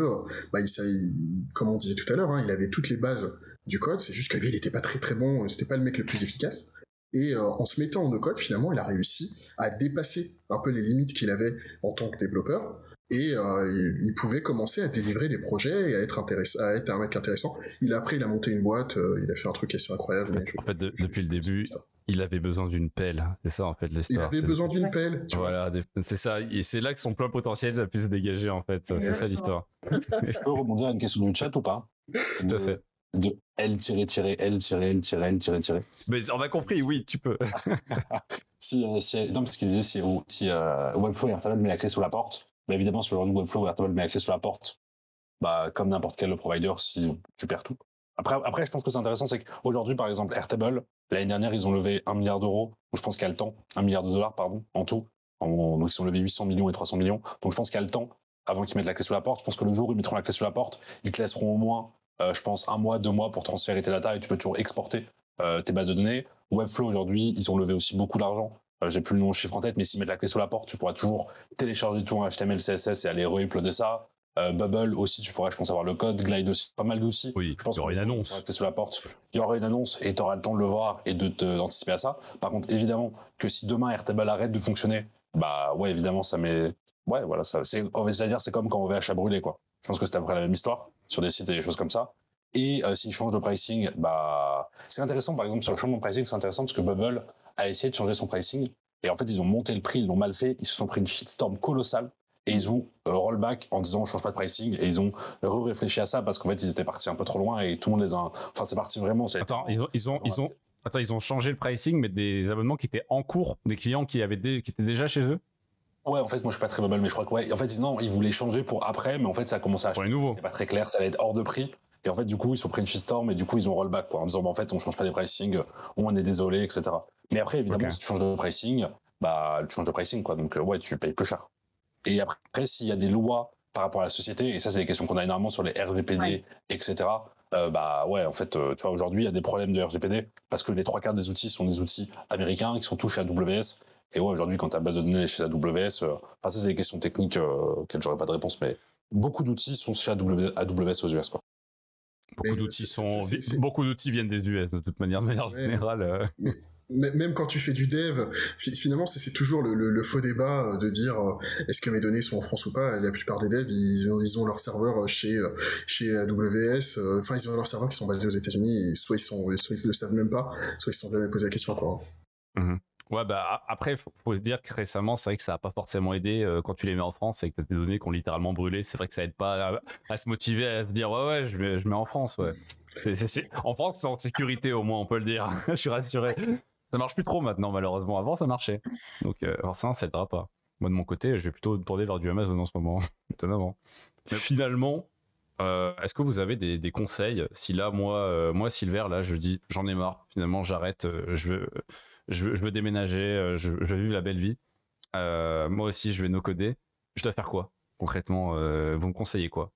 bah, il, comme on disait tout à l'heure, hein, il avait toutes les bases du code. C'est juste que lui, il était pas très très bon. C'était pas le mec le plus efficace. Et euh, en se mettant en no-code, finalement, il a réussi à dépasser un peu les limites qu'il avait en tant que développeur et euh, il, pouvait commencer à délivrer des projets et à être à être un mec intéressant. Il a après il a monté une boîte, euh, il a fait un truc assez incroyable. en fait, depuis le début, il avait besoin d'une pelle. C'est ça en fait l'histoire. Il avait besoin d'une pelle. Voilà, c'est ça. Et c'est là que son plein potentiel a pu se dégager en fait. C'est ça l'histoire. Je peux rebondir à une question du chat ou pas? Tout à fait. De L L L L Mais on a compris, oui, tu peux. si, euh, si, non, parce qu'il disait si, si euh, Webflow et Airtable met la clé sous la porte, bah évidemment, sur le Webflow, Airtable met la clé sous la porte, bah, comme n'importe quel provider, si tu perds tout. Après, après, je pense que c'est intéressant, c'est qu'aujourd'hui, par exemple, Airtable, l'année dernière, ils ont levé un milliard d'euros, ou je pense qu'il y a le temps, un milliard de dollars, pardon, en tout. donc, ils ont levé 800 millions et 300 millions. Donc, je pense qu'il y a le temps, avant qu'ils mettent la clé sous la porte. Je pense que le jour où ils mettront la clé sous la porte, ils te laisseront au moins, euh, je pense, un mois, deux mois pour transférer tes data et tu peux toujours exporter euh, tes bases de données. Webflow, aujourd'hui, ils ont levé aussi beaucoup d'argent. Euh, j'ai plus le nom chiffre en tête, mais s'ils mettent la clé sous la porte, tu pourras toujours télécharger tout en HTML, CSS et aller re-uploader ça. Euh, Bubble aussi, tu pourrais, je pense, avoir le code. Glide aussi, pas mal d'outils. Oui, je pense il y aura une annonce. Sous la porte. Il y aura une annonce et tu auras le temps de le voir et de d'anticiper à ça. Par contre, évidemment, que si demain Airtable arrête de fonctionner, bah ouais, évidemment, ça met. Ouais, voilà, ça, c'est, on va dire, c'est comme quand on VH a brûlé, quoi. Je pense que c'est à peu près la même histoire sur des sites et des choses comme ça. Et euh, s'ils changent de pricing, bah, c'est intéressant, par exemple, sur le changement de pricing, c'est intéressant parce que Bubble a essayé de changer son pricing. Et en fait, ils ont monté le prix, ils l'ont mal fait, ils se sont pris une shitstorm colossale et ils ont euh, rollback en disant on change pas de pricing et ils ont réfléchi à ça parce qu'en fait ils étaient partis un peu trop loin et tout le monde les a enfin c'est parti vraiment attends ils ont ils ont ils ont attends ils ont changé le pricing mais des abonnements qui étaient en cours des clients qui avaient qui étaient déjà chez eux? Ouais, en fait, moi, je suis pas très mobile, mais je crois que ouais. En fait, non, ils voulaient changer pour après, mais en fait, ça a commencé à changer. Pour C'était pas très clair, ça allait être hors de prix. Et en fait, du coup, ils sont pris une shitstorm et du coup, ils ont rollback, quoi, en disant, bah, en fait, on change pas les pricing, on est désolé, etc. Mais après, évidemment, si tu changes de pricing, bah, tu changes de pricing, quoi. Donc, ouais, tu payes plus cher. Et après, s'il y a des lois par rapport à la société, et ça, c'est des questions qu'on a énormément sur les RGPD, etc. Euh, bah ouais, en fait, euh, tu vois, aujourd'hui, il y a des problèmes de RGPD parce que les trois quarts des outils sont des outils américains qui sont tous chez AWS. Et ouais, aujourd'hui, quand ta base de données chez AWS, euh, enfin, ça, c'est des questions techniques euh, auxquelles j'aurais pas de réponse, mais beaucoup d'outils sont chez AWS aux US, quoi. Beaucoup d'outils sont, beaucoup d'outils viennent des US de toute manière, de manière générale même quand tu fais du dev, finalement, c'est toujours le, faux débat euh, de dire euh, est-ce que mes données sont en France ou pas? La plupart des devs, ils, ils ont leur serveur chez chez AWS. Euh, enfin, ils ont leurs serveurs qui sont basés aux États-Unis. Soit ils sont, soit ils le savent même pas, soit ils se sont jamais posé la question quoi. Mmh ouais, bah après, faut, faut se dire que récemment, c'est vrai que ça a pas forcément aidé quand tu les mets en France et que t'as des données qui ont littéralement brûlé. C'est vrai que ça aide pas à, se motiver à se dire ouais ouais, je mets, je mets en France. En France, c'est en sécurité au moins, on peut le dire. je suis rassuré. Ça marche plus trop maintenant, malheureusement. Avant, ça marchait. Donc, euh, forcément, ça aidera pas. Moi, de mon côté, je vais plutôt tourner vers du Amazon en ce moment, étonnamment. Mais finalement, euh, est-ce que vous avez des, conseils Si là, moi, euh, moi, Silver, là, je dis, j'en ai marre. Finalement, j'arrête. je veux, je veux, je veux déménager. Je, je, veux vivre la belle vie. moi aussi, je vais no coder. Je dois faire quoi concrètement Vous me conseillez quoi?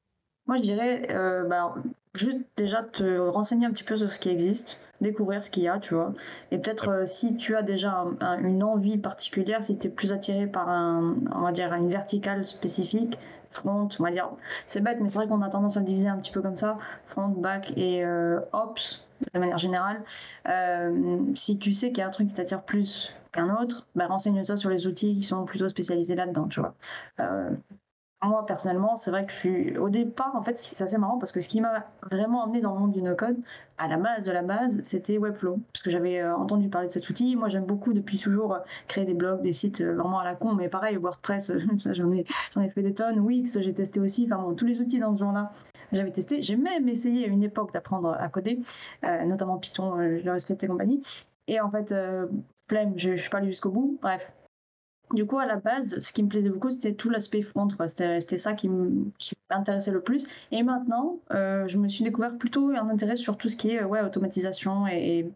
Moi, je dirais, bah, juste déjà te renseigner un petit peu sur ce qui existe découvrir ce qu'il y a, tu vois. Et peut-être euh, si tu as déjà une envie particulière, si tu es plus attiré par un, on va dire, une verticale spécifique, front, on va dire, c'est bête, mais c'est vrai qu'on a tendance à le diviser un petit peu comme ça, front, back et euh, ops, de manière générale. Euh, si tu sais qu'il y a un truc qui t'attire plus qu'un autre, bah, renseigne-toi sur les outils qui sont plutôt spécialisés là-dedans, tu vois moi personnellement, c'est vrai que je suis au départ en fait, c'est assez marrant parce que ce qui m'a vraiment emmené dans le monde du no-code, à la base de la base, c'était Webflow parce que j'avais euh, entendu parler de cet outil. Moi, j'aime beaucoup depuis toujours euh, créer des blogs, des sites euh, vraiment à la con, mais pareil, WordPress, j'en ai ai fait des tonnes. Wix, j'ai testé aussi. Enfin bon, tous les outils dans ce genre-là, j'avais testé. J'ai même essayé à une époque d'apprendre à coder, notamment Python, JavaScript et compagnie. Et en fait, flemme, je, je suis pas allé jusqu'au bout. Bref, du coup, à la base, ce qui me plaisait beaucoup, c'était tout l'aspect front. C'était ça qui m'intéressait le plus. Et maintenant, euh, je me suis découvert plutôt un intérêt sur tout ce qui est ouais, automatisation et,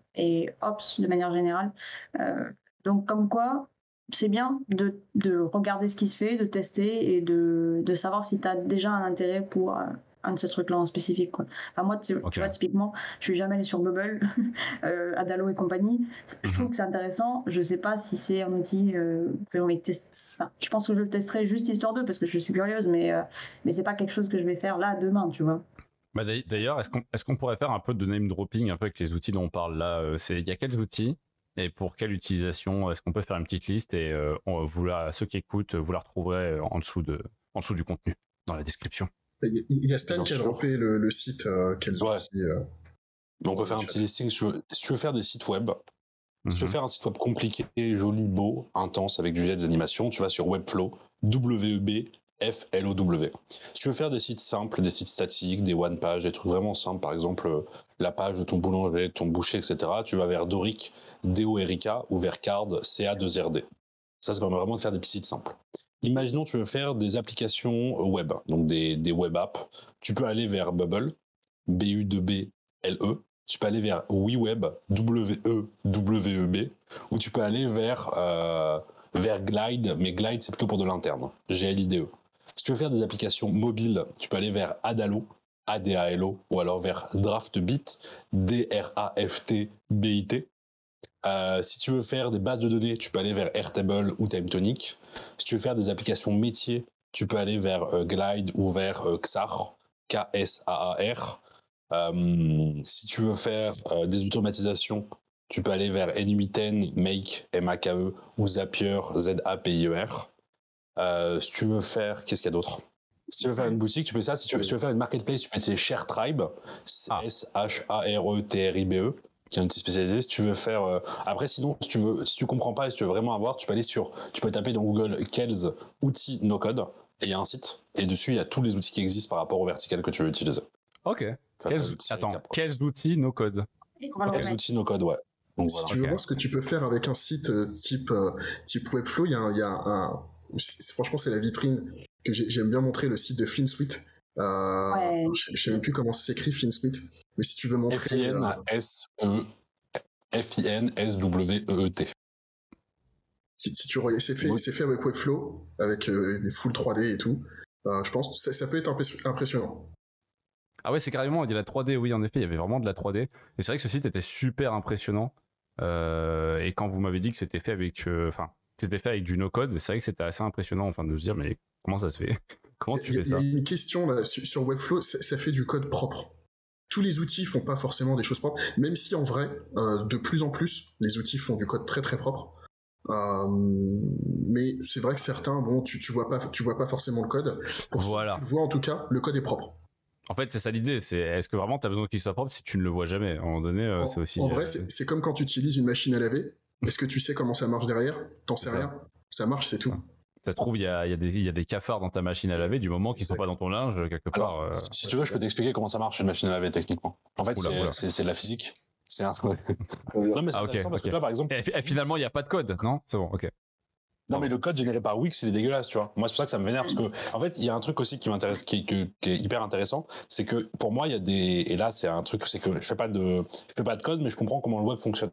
ops de manière générale. Euh, donc, comme quoi, c'est bien de, de, regarder ce qui se fait, de tester et de, de savoir si tu as déjà un intérêt pour, euh, un de ces trucs-là en spécifique. Quoi. Enfin, moi, tu, vois, typiquement, je suis jamais allé sur Bubble, euh, Adalo et compagnie. Je mhm. trouve que c'est intéressant. Je sais pas si c'est un outil euh, que j'ai envie de tester. je pense que je le testerai juste histoire d'eux parce que je suis curieuse, mais, euh, mais c'est pas quelque chose que je vais faire là demain, tu vois. Bah D'ailleurs, est-ce qu'on est qu'on pourrait faire un peu de name dropping un peu avec les outils dont on parle là euh, Il y a quels outils et pour quelle utilisation Est-ce qu'on peut faire une petite liste et euh, vous la, ceux qui écoutent, vous la retrouverez en dessous, de, en dessous du contenu, dans la description. Il y a Stan qui a droppé le, site, euh, quels outils on peut faire un petit listing. Si tu, veux, faire des sites web, si tu veux mhm. faire un site web compliqué, joli, beau, intense, avec du des animations, tu vas sur Webflow, W-E-B, F-L-O-W. Si tu veux faire des sites simples, des sites statiques, des one page, des trucs vraiment simples, par exemple euh, la page de ton boulanger, de ton boucher, etc., tu vas vers Doric, D-O-R-I-K, ou vers Card, C-A-2-R-D. Ça, ça permet vraiment de faire des petits sites simples. Imaginons tu veux faire des applications web, donc des, web apps. Tu peux aller vers Bubble, B-U-B-L-E. Tu peux aller vers WeWeb, W-E-W-E-B. Ou tu peux aller vers, euh, vers Glide, mais Glide, c'est plutôt pour de l'interne. G-L-I-D-E. Si tu veux faire des applications mobiles, tu peux aller vers Adalo, A-D-A-L-O, ou alors vers DraftBit, D-R-A-F-T-B-I-T. Euh, si tu veux faire des bases de données, tu peux aller vers Airtable ou TimeTonic. Si tu veux faire des applications métiers, tu peux aller vers euh, Glide ou vers euh, Xar, K-S-A-A-R. si tu veux faire des automatisations, tu peux aller vers Enemy10, Make, M-A-K-E ou Zapier, Z-A-P-I-E-R. Euh, si tu veux faire, qu'est-ce qu'il y a d'autre? Si tu veux faire une boutique, tu peux ça. Si tu veux, faire une marketplace, tu peux essayer ShareTribe, ah. S-H-A-R-E-T-R-I-B-E, qui est un outil spécialisé. Si tu veux faire, euh, après, sinon, si tu veux, si tu comprends pas et si tu veux vraiment avoir, tu peux aller sur, tu peux taper dans Google Kells outils no code et il y a un site. Et dessus, il y a tous les outils qui existent par rapport au vertical que tu veux utiliser. Ok. Attends, quels outils no code Quels outils no code, ouais. si tu veux voir ce que tu peux faire avec un site euh, type, type Webflow, il y a, y a un, franchement, c'est la vitrine que j'aime bien montrer, le site de FinSuite. Euh, Je ne sais même plus comment s'écrit FinSuite, mais si tu veux montrer. F-I-N-S-W-E-E-T. Si, tu regardes, c'est fait, c'est fait avec Webflow, avec euh, les full 3D et tout. Euh, je pense que ça, peut être impressionnant. Ah ouais, c'est carrément, il y a la 3D, oui, en effet, il y avait vraiment de la 3D. Et c'est vrai que ce site était super impressionnant. Euh, et quand vous m'avez dit que c'était fait avec, enfin, c'était fait avec du no-code. C'est vrai que c'était assez impressionnant, enfin, de se dire, mais comment ça se fait? Comment tu fais ça Il y a une question là, sur, Webflow, ça, fait du code propre. Tous les outils font pas forcément des choses propres, même si en vrai, euh, de plus en plus, les outils font du code très très propre. Euh, mais c'est vrai que certains, bon, tu, tu vois pas, tu vois pas forcément le code. Pour voilà. tu le vois en tout cas, le code est propre. En fait, c'est ça l'idée. C'est est-ce que vraiment tu as besoin qu'il soit propre si tu ne le vois jamais? À un moment donné, euh, c'est aussi. En vrai, c'est comme quand tu utilises une machine à laver. Est-ce que tu sais comment ça marche derrière? T'en sais rien. Ça marche, c'est tout. Ça se trouve, il y a, des cafards dans ta machine à laver du moment qu'ils sont pas dans ton linge, quelque part. Euh, si tu veux, je peux t'expliquer comment ça marche une machine à laver techniquement. En fait, c'est de la physique. C'est un. non, mais c'est ah, parce que là, par exemple. Et, finalement, il n'y a pas de code, non? C'est bon, ok. Non, mais le code généré par Wix, il est dégueulasse, tu vois. Moi, c'est pour ça que ça me vénère, parce que, en fait, il y a un truc aussi qui m'intéresse, qui, est hyper intéressant, c'est que, pour moi, il y a des, et là, c'est un truc, c'est que je fais pas de, je fais pas de code, mais je comprends comment le web fonctionne.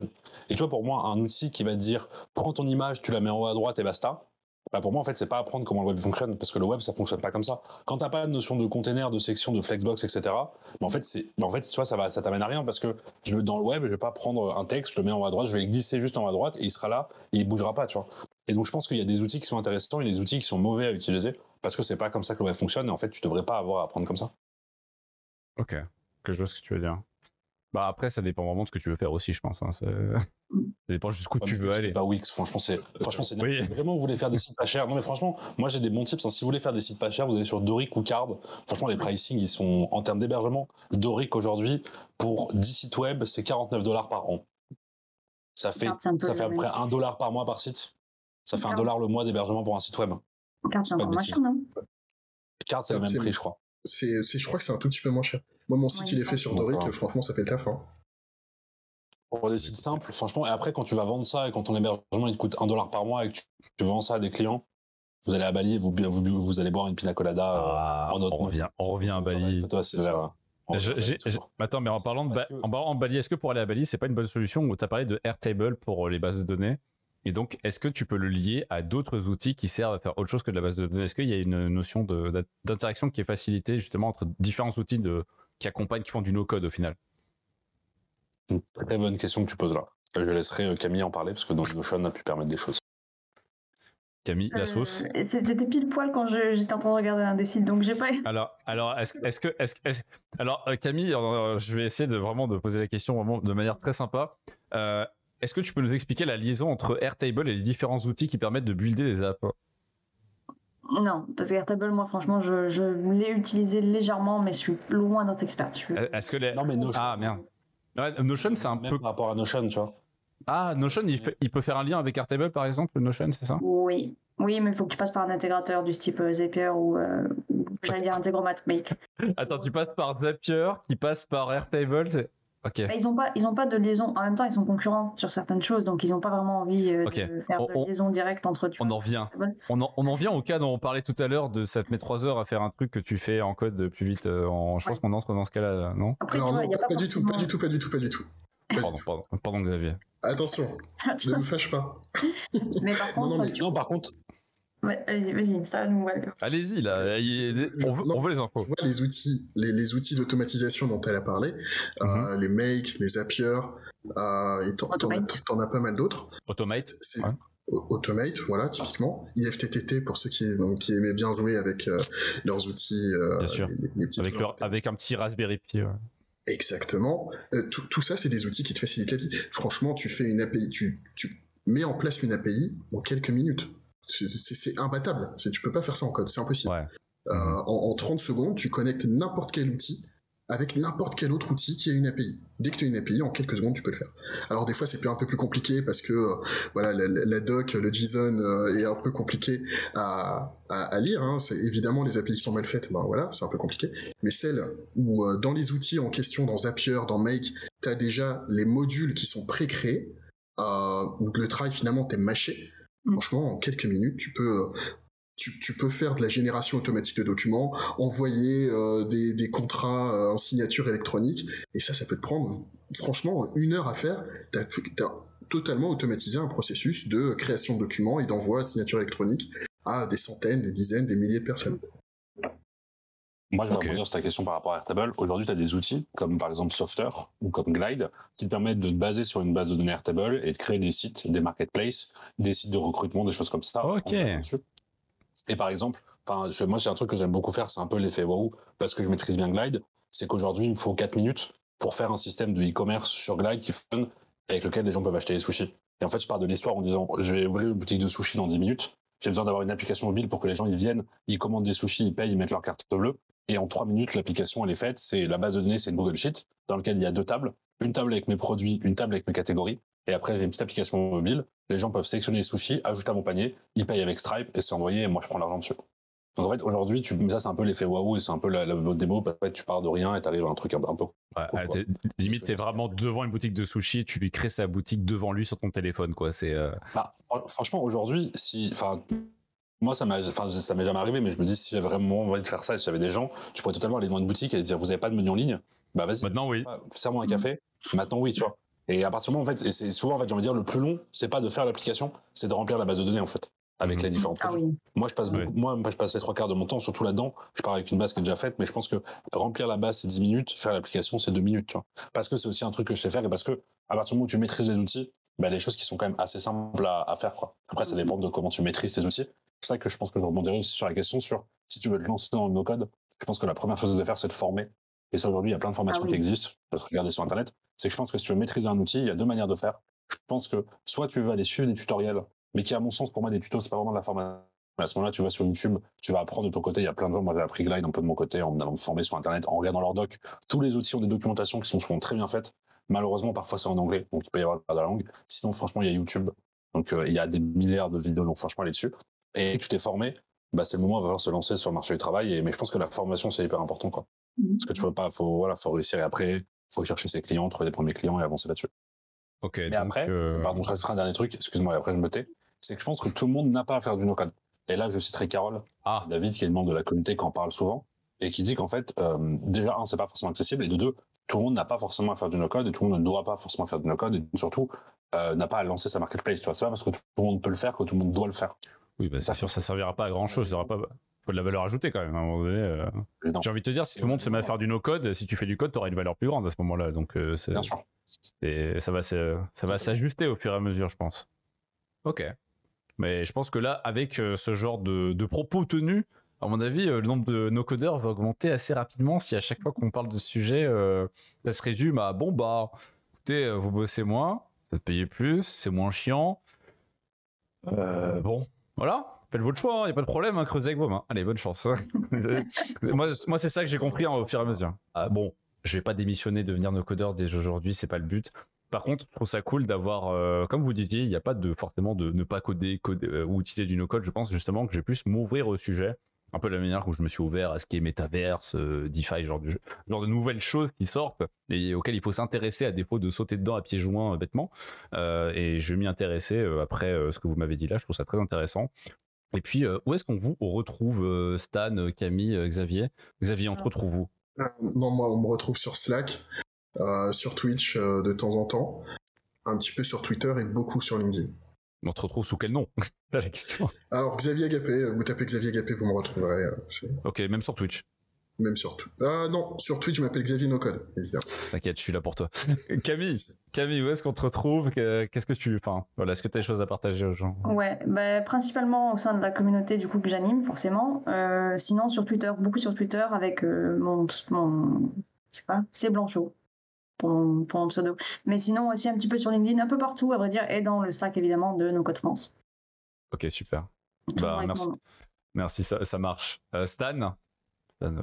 Et tu vois, pour moi, un outil qui va te dire, prends ton image, tu la mets en haut à droite et basta, bah pour moi, en fait, c'est pas apprendre comment le web fonctionne, parce que le web, ça fonctionne pas comme ça. Quand t'as pas de notion de container, de section, de flexbox, etc., bah en fait, c'est, bah en fait, tu vois, ça va, ça t'amène à rien, parce que je dans le web, je vais pas prendre un texte, je le mets en haut à droite, je vais le glisser juste en haut à droite, et il sera là, et il bougera pas, tu vois. Et donc, je pense qu'il y a des outils qui sont intéressants et des outils qui sont mauvais à utiliser, parce que c'est pas comme ça que le web fonctionne, et en fait, tu devrais pas avoir à apprendre comme ça. Ok. Que je vois ce que tu veux dire. Bah après, ça dépend vraiment de ce que tu veux faire aussi, je pense. Hein. Ça dépend jusqu'où tu veux aller. Pas Wix, franchement, c'est franchement c'est oui. vraiment vous voulez faire des sites pas chers. Non mais franchement, moi j'ai des bons tips. Hein. Si vous voulez faire des sites pas chers, vous allez sur Doric ou Card. Franchement, les pricing ils sont en termes d'hébergement. Doric aujourd'hui pour 10 sites web, c'est 49 dollars par an. Ça fait ça fait à peu près 1 dollar par mois par site. Ça fait 1 dollar le mois d'hébergement pour un site web. Card c'est un peu moins cher, non? Card c'est le même prix, je crois. C'est je crois que c'est un tout petit peu moins cher. Moi, mon site, il est fait sur Doric, franchement, ça fait le taf. Hein. Pour des sites simples, franchement, et après, quand tu vas vendre ça et quand ton hébergement, il te coûte un dollar par mois et que tu, vends ça à des clients, vous allez à Bali et vous, vous, vous allez boire une pina colada euh, ah, en autre. On revient, on revient à Bali. Toi, c'est vers, Attends, mais en parlant de en, Bali, est-ce que pour aller à Bali, c'est pas une bonne solution? Où tu as parlé de Airtable pour euh, les bases de données Et donc, est-ce que tu peux le lier à d'autres outils qui servent à faire autre chose que de la base de données? Est-ce qu'il y a une notion d'interaction qui est facilitée justement entre différents outils de, qui accompagnent, qui font du no-code au final? Très bonne question que tu poses là. Je laisserai euh, Camille en parler parce que dans Notion, on a pu permettre des choses. Camille, la sauce? euh, C'était pile poil quand j'étais en train de regarder un des sites, donc j'ai pas. Alors, alors, est-ce est que, est -ce, alors euh, Camille, je vais essayer de vraiment de poser la question vraiment de manière très sympa. Est-ce que tu peux nous expliquer la liaison entre Airtable et les différents outils qui permettent de builder des apps? Non, parce qu'Airtable, moi, franchement, je, je l'ai utilisé légèrement, mais je suis loin d'être expert. Est-ce que les... Non, mais Notion. Ah, merde. Notion, c'est un peu. par rapport à Notion, tu vois. Ah, Notion, il, peut faire un lien avec Airtable, par exemple, Notion, c'est ça? Oui. Oui, mais il faut que tu passes par un intégrateur du type euh, Zapier ou, euh, j'allais dire Integromat Make. Attends, tu passes par Zapier, qui passe par Airtable, c'est. Bah, ils n'ont pas, ils ont pas de liaison. En même temps, ils sont concurrents sur certaines choses, donc ils n'ont pas vraiment envie euh, de faire de liaison directe entre. On en vient. On en, on en vient au cas dont on parlait tout à l'heure de ça te met 3 heures à faire un truc que tu fais en code plus vite. En, je pense qu'on entre dans ce cas-là, non? Après, non, pas, pas du tout, pas du tout, pas du tout, pas du tout. Pardon, pardon, pardon, Xavier. Attention, ne me fâche pas. mais par contre, non, par contre. Allez-y, vas-y, ça nous Allez-y, là, on veut, on veut, les infos. Tu vois, les outils, les, les outils d'automatisation dont elle a parlé, euh, mhm. les Make, les Zapier, euh, et t'en as pas mal d'autres. Automate. Automate, voilà, typiquement. IFTTT pour ceux qui, qui aimaient bien jouer avec euh, leurs outils. bien sûr. avec, leur, avec un petit Raspberry Pi. Exactement. Euh, tout, ça, c'est des outils qui te facilitent la vie. Franchement, tu fais une API, tu, tu mets en place une API en quelques minutes. C'est imbattable. Tu peux pas faire ça en code, c'est impossible. Euh, en, en, 30 secondes, tu connectes n'importe quel outil avec n'importe quel autre outil qui a une API. Dès que tu as une API, en quelques secondes, tu peux le faire. Alors des fois, c'est un peu plus compliqué parce que euh, voilà, la, doc, le JSON euh, est un peu compliqué à, à, lire. Hein. C'est évidemment les API sont mal faites, ben voilà, c'est un peu compliqué. Mais celles où euh, dans les outils en question, dans Zapier, dans Make, tu as déjà les modules qui sont pré-créés, où le travail finalement t'es mâché. Franchement, en quelques minutes, tu peux tu, peux faire de la génération automatique de documents, envoyer euh, des, contrats euh, en signature électronique, et ça, ça peut te prendre franchement une heure à faire. Tu as, totalement automatisé un processus de création de documents et d'envoi à signature électronique à des centaines, des dizaines, des milliers de personnes. Moi, je vais revenir sur ta question par rapport à Airtable. Aujourd'hui, tu as des outils comme par exemple Softer ou comme Glide qui te permettent de te baser sur une base de données Airtable et de créer des sites, des marketplaces, des sites de recrutement, des choses comme ça. Ok. Et par exemple, enfin, moi, j'ai un truc que j'aime beaucoup faire, c'est un peu l'effet waouh, parce que je maîtrise bien Glide. C'est qu'aujourd'hui, il me faut 4 minutes pour faire un système de e-commerce sur Glide qui fonctionne, avec lequel les gens peuvent acheter des sushis. Et en fait, je pars de l'histoire en disant, je vais ouvrir une boutique de sushis dans 10 minutes. J'ai besoin d'avoir une application mobile pour que les gens ils viennent, ils commandent des sushis, ils payent, ils mettent leur carte bleue. Et en 3 minutes, l'application, elle est faite. C'est la base de données, c'est une Google Sheet dans lequel il y a deux tables. Une table avec mes produits, une table avec mes catégories. Et après, j'ai une petite application mobile. Les gens peuvent sélectionner les sushis, ajouter à mon panier, ils payent avec Stripe et c'est envoyé et moi je prends l'argent dessus. Donc en fait, aujourd'hui, tu, ça c'est un peu l'effet waouh et c'est un peu la, la démo parce que tu pars de rien et tu arrives à un truc un, peu. Ouais, limite, t'es vraiment devant une boutique de sushi, tu lui crées sa boutique devant lui sur ton téléphone, quoi. C'est. Euh, bah, franchement, aujourd'hui, si, enfin, moi ça m'a, enfin, ça m'est jamais arrivé, mais je me dis si j'avais vraiment envie de faire ça, si j'avais des gens, tu pourrais totalement aller devant une boutique et dire vous avez pas de menu en ligne, bah vas-y. Maintenant oui. Serre-moi un café. Maintenant oui, tu vois. Et à partir du moment en fait, et c'est souvent en fait, j'ai envie de dire le plus long, c'est pas de faire l'application, c'est de remplir la base de données en fait avec les mhm. différents ah produits. Moi, je passe moi, je passe les trois quarts de mon temps, surtout là-dedans. Je pars avec une base qui est déjà faite, mais je pense que remplir la base, c'est 10 minutes, faire l'application, c'est 2 minutes, tu vois. Parce que c'est aussi un truc que je sais faire et parce que, à partir du moment où tu maîtrises les outils, bah, les choses qui sont quand même assez simples à, faire, quoi. Après, ça dépend de comment tu maîtrises tes outils. C'est ça que je pense que je rebondirai aussi sur la question sur si tu veux te lancer dans le no-code, je pense que la première chose à faire, c'est de former. Et ça, aujourd'hui, il y a plein de formations ah qui existent. Je regarder sur Internet. C'est que je pense que si tu veux maîtriser un outil, il y a deux manières de faire. Je pense que soit tu veux aller suivre des tutoriels mais qui, à mon sens, pour moi, des tutos, c'est pas vraiment de la formation. À ce moment-là, tu vas sur YouTube, tu vas apprendre de ton côté. Il y a plein de gens. Moi, j'ai appris Glide un peu de mon côté en allant me former sur Internet, en regardant leurs docs. Tous les outils ont des documentations qui sont souvent très bien faites. Malheureusement, parfois, c'est en anglais, donc il peut y avoir de la langue. Sinon, franchement, il y a YouTube. Donc, euh, il y a des milliards de vidéos. Donc, franchement, aller dessus. Et tu t'es formé, bah, c'est le moment, il va falloir se lancer sur le marché du travail. Et, mais je pense que la formation, c'est hyper important, quoi. Mmh. Parce que tu peux pas, faut, voilà, faut réussir et après, faut chercher ses clients, trouver des premiers clients et avancer là-dessus. Ok. Mais après, euh, pardon, je resterai un dernier truc. Excuse-moi, après, je me tais c'est que je pense que tout le monde n'a pas à faire du no-code. Et là, je citerai Carole, ah. David, qui est membre de la communauté, qui en parle souvent, et qui dit qu'en fait, euh, déjà, un, c'est pas forcément accessible, et de deux, tout le monde n'a pas forcément à faire du no-code, et tout le monde ne doit pas forcément faire du no-code, et surtout, euh, n'a pas à lancer sa marketplace. Tu vois, c'est pas parce que tout le monde peut le faire que tout le monde doit le faire. Oui, bah, c'est sûr, ça servira pas à grand chose. Il aura pas faut de la valeur ajoutée quand même. À un moment donné, euh. J'ai envie de te dire, si tout le monde se met à faire du no-code, si tu fais du code, tu auras une valeur plus grande à ce moment-là. Donc, euh, Bien sûr. Et ça va, ça va s'ajuster au fur et à mesure, je pense. Ok. Mais je pense que là, avec ce genre de, de propos tenus, à mon avis, le nombre de no-codeurs va augmenter assez rapidement si à chaque fois qu'on parle de ce sujet, ça se résume à bon, bah, écoutez, vous bossez moins, vous payez plus, c'est moins chiant. bon, voilà faites votre choix, il hein, n'y a pas de problème, hein, creusez avec vos mains. Allez, bonne chance. moi, moi c'est ça que j'ai compris hein, au fur et à mesure. Ah, bon, je vais pas démissionner, devenir no codeur dès aujourd'hui, c'est pas le but. Par contre, je trouve ça cool d'avoir, euh, comme vous disiez, il n'y a pas de forcément de ne pas coder, euh, ou utiliser du no-code. Je pense justement que je vais plus m'ouvrir au sujet, un peu de la manière où je me suis ouvert à ce qui est métaverse, euh, DeFi, genre de, genre de nouvelles choses qui sortent et auxquelles il faut s'intéresser à défaut de sauter dedans à pieds joints bêtement. et je vais m'y intéresser après ce que vous m'avez dit là. Je trouve ça très intéressant. Et puis, euh, où est-ce qu'on vous retrouve euh, Stan, euh, Camille, Xavier? Xavier, on te retrouve où Non, moi, on me retrouve sur Slack, sur Twitch de temps en temps, un petit peu sur Twitter et beaucoup sur LinkedIn. On te retrouve sous quel nom? La question. Alors, Xavier Agapé, vous tapez Xavier Agapé, vous me retrouverez. ok, même sur Twitch même sur Twitch. Ah non, sur Twitch, je m'appelle Xavier Nocode, évidemment. T'inquiète, je suis là pour toi. Camille, Camille, où est-ce qu'on te retrouve? Qu'est-ce que tu. Enfin, voilà, est-ce que tu as des choses à partager aux gens? Ouais, bah, principalement au sein de la communauté du coup que j'anime, forcément. Euh, sinon, sur Twitter, beaucoup sur Twitter avec euh, mon. mon c'est quoi? C'est Blanchot. Pour mon, pour mon, pseudo. Mais sinon aussi un petit peu sur LinkedIn, un peu partout, à vrai dire, et dans le sac évidemment de nos codes France. Ok, super. Bah, merci. Merci, ça, ça marche. Euh, Stan, Stan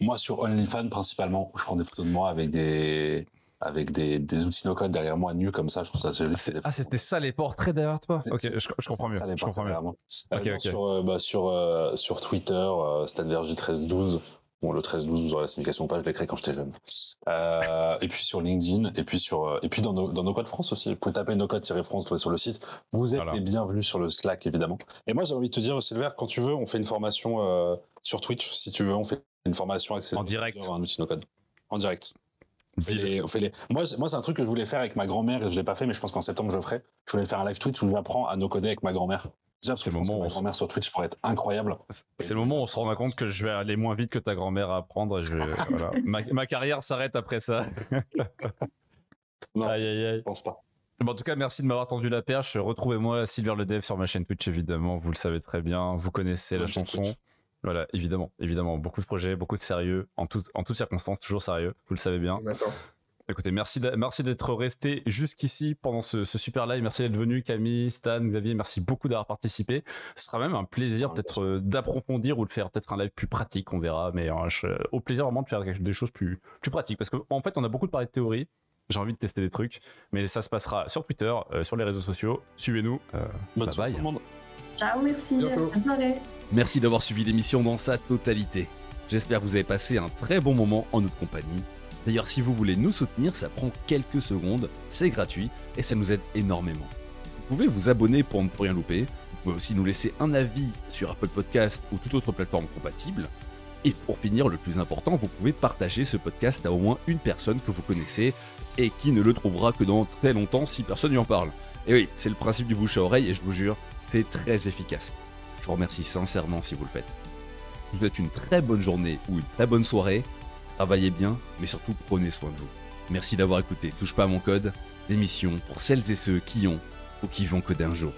moi, sur OnlyFans, principalement, je prends des photos de moi avec des, avec des, des outils no-code derrière moi, nus comme ça, je trouve ça joli. Ah, c'était ça les portraits derrière toi? Ok, je, comprends mieux. Je comprends mieux. Euh, sur, euh, bah, sur, euh, sur Twitter, euh, 1312. Bon, le 13-12, vous aurez la signification pas, je l'ai créé quand j'étais jeune. et puis sur LinkedIn, et puis sur, et puis dans nos, dans nos codes France aussi. Vous pouvez taper nos codes-france sur le site. Vous êtes les bienvenus sur le Slack, évidemment. Et moi, j'ai envie de te dire, Silver, quand tu veux, on fait une formation sur Twitch. Si tu veux, on fait une formation accélérée. En direct. Un outil no-code. En direct. On fait les, on fait les... Moi, moi c'est un truc que je voulais faire avec ma grand-mère et je l'ai pas fait, mais je pense qu'en septembre, je le ferai. Je voulais faire un live Twitch où j'apprends à no-coder avec ma grand-mère. Déjà, c'est le moment où ma grand-mère sur Twitch pourrait être incroyable. C'est le moment où on se rend compte que je vais aller moins vite que ta grand-mère à apprendre. je voilà. ma, ma, carrière s'arrête après ça. non, aïe, aïe, aïe. Je pense pas. Bon, en tout cas, merci de m'avoir tendu la perche. Retrouvez-moi Silver le Dev sur ma chaîne Twitch, évidemment. Vous le savez très bien. Vous connaissez la chanson. Voilà, évidemment, évidemment, beaucoup de projets, beaucoup de sérieux, en, tout, en toutes circonstances, toujours sérieux, vous le savez bien. Écoutez, merci, merci d'être resté jusqu'ici pendant ce, super live. Merci d'être venu, Camille, Stan, Xavier. Merci beaucoup d'avoir participé. Ce sera même un plaisir peut-être euh, d'approfondir ou de faire peut-être un live plus pratique, on verra. Mais euh, au plaisir vraiment de faire des choses plus, plus pratiques. Parce qu'en fait, on a beaucoup de parler de théorie. J'ai envie de tester des trucs. Mais ça se passera sur Twitter, euh, sur les réseaux sociaux. Suivez-nous. bye bye. Ciao, merci. Merci d'avoir suivi l'émission dans sa totalité. J'espère que vous avez passé un très bon moment en notre compagnie. D'ailleurs, si vous voulez nous soutenir, ça prend quelques secondes, c'est gratuit et ça nous aide énormément. Vous pouvez vous abonner pour ne rien louper. Vous pouvez aussi nous laisser un avis sur Apple Podcast ou toute autre plateforme compatible. Et pour finir, le plus important, vous pouvez partager ce podcast à au moins une personne que vous connaissez et qui ne le trouvera que dans très longtemps si personne n'y en parle. Et oui, c'est le principe du bouche à oreille et je vous jure, c'est très efficace. Je vous remercie sincèrement si vous le faites. Je vous souhaite une très bonne journée ou une très bonne soirée. Travaillez bien, mais surtout prenez soin de vous. Merci d'avoir écouté Touche pas à mon code, l'émission pour celles et ceux qui ont ou qui vont coder un jour.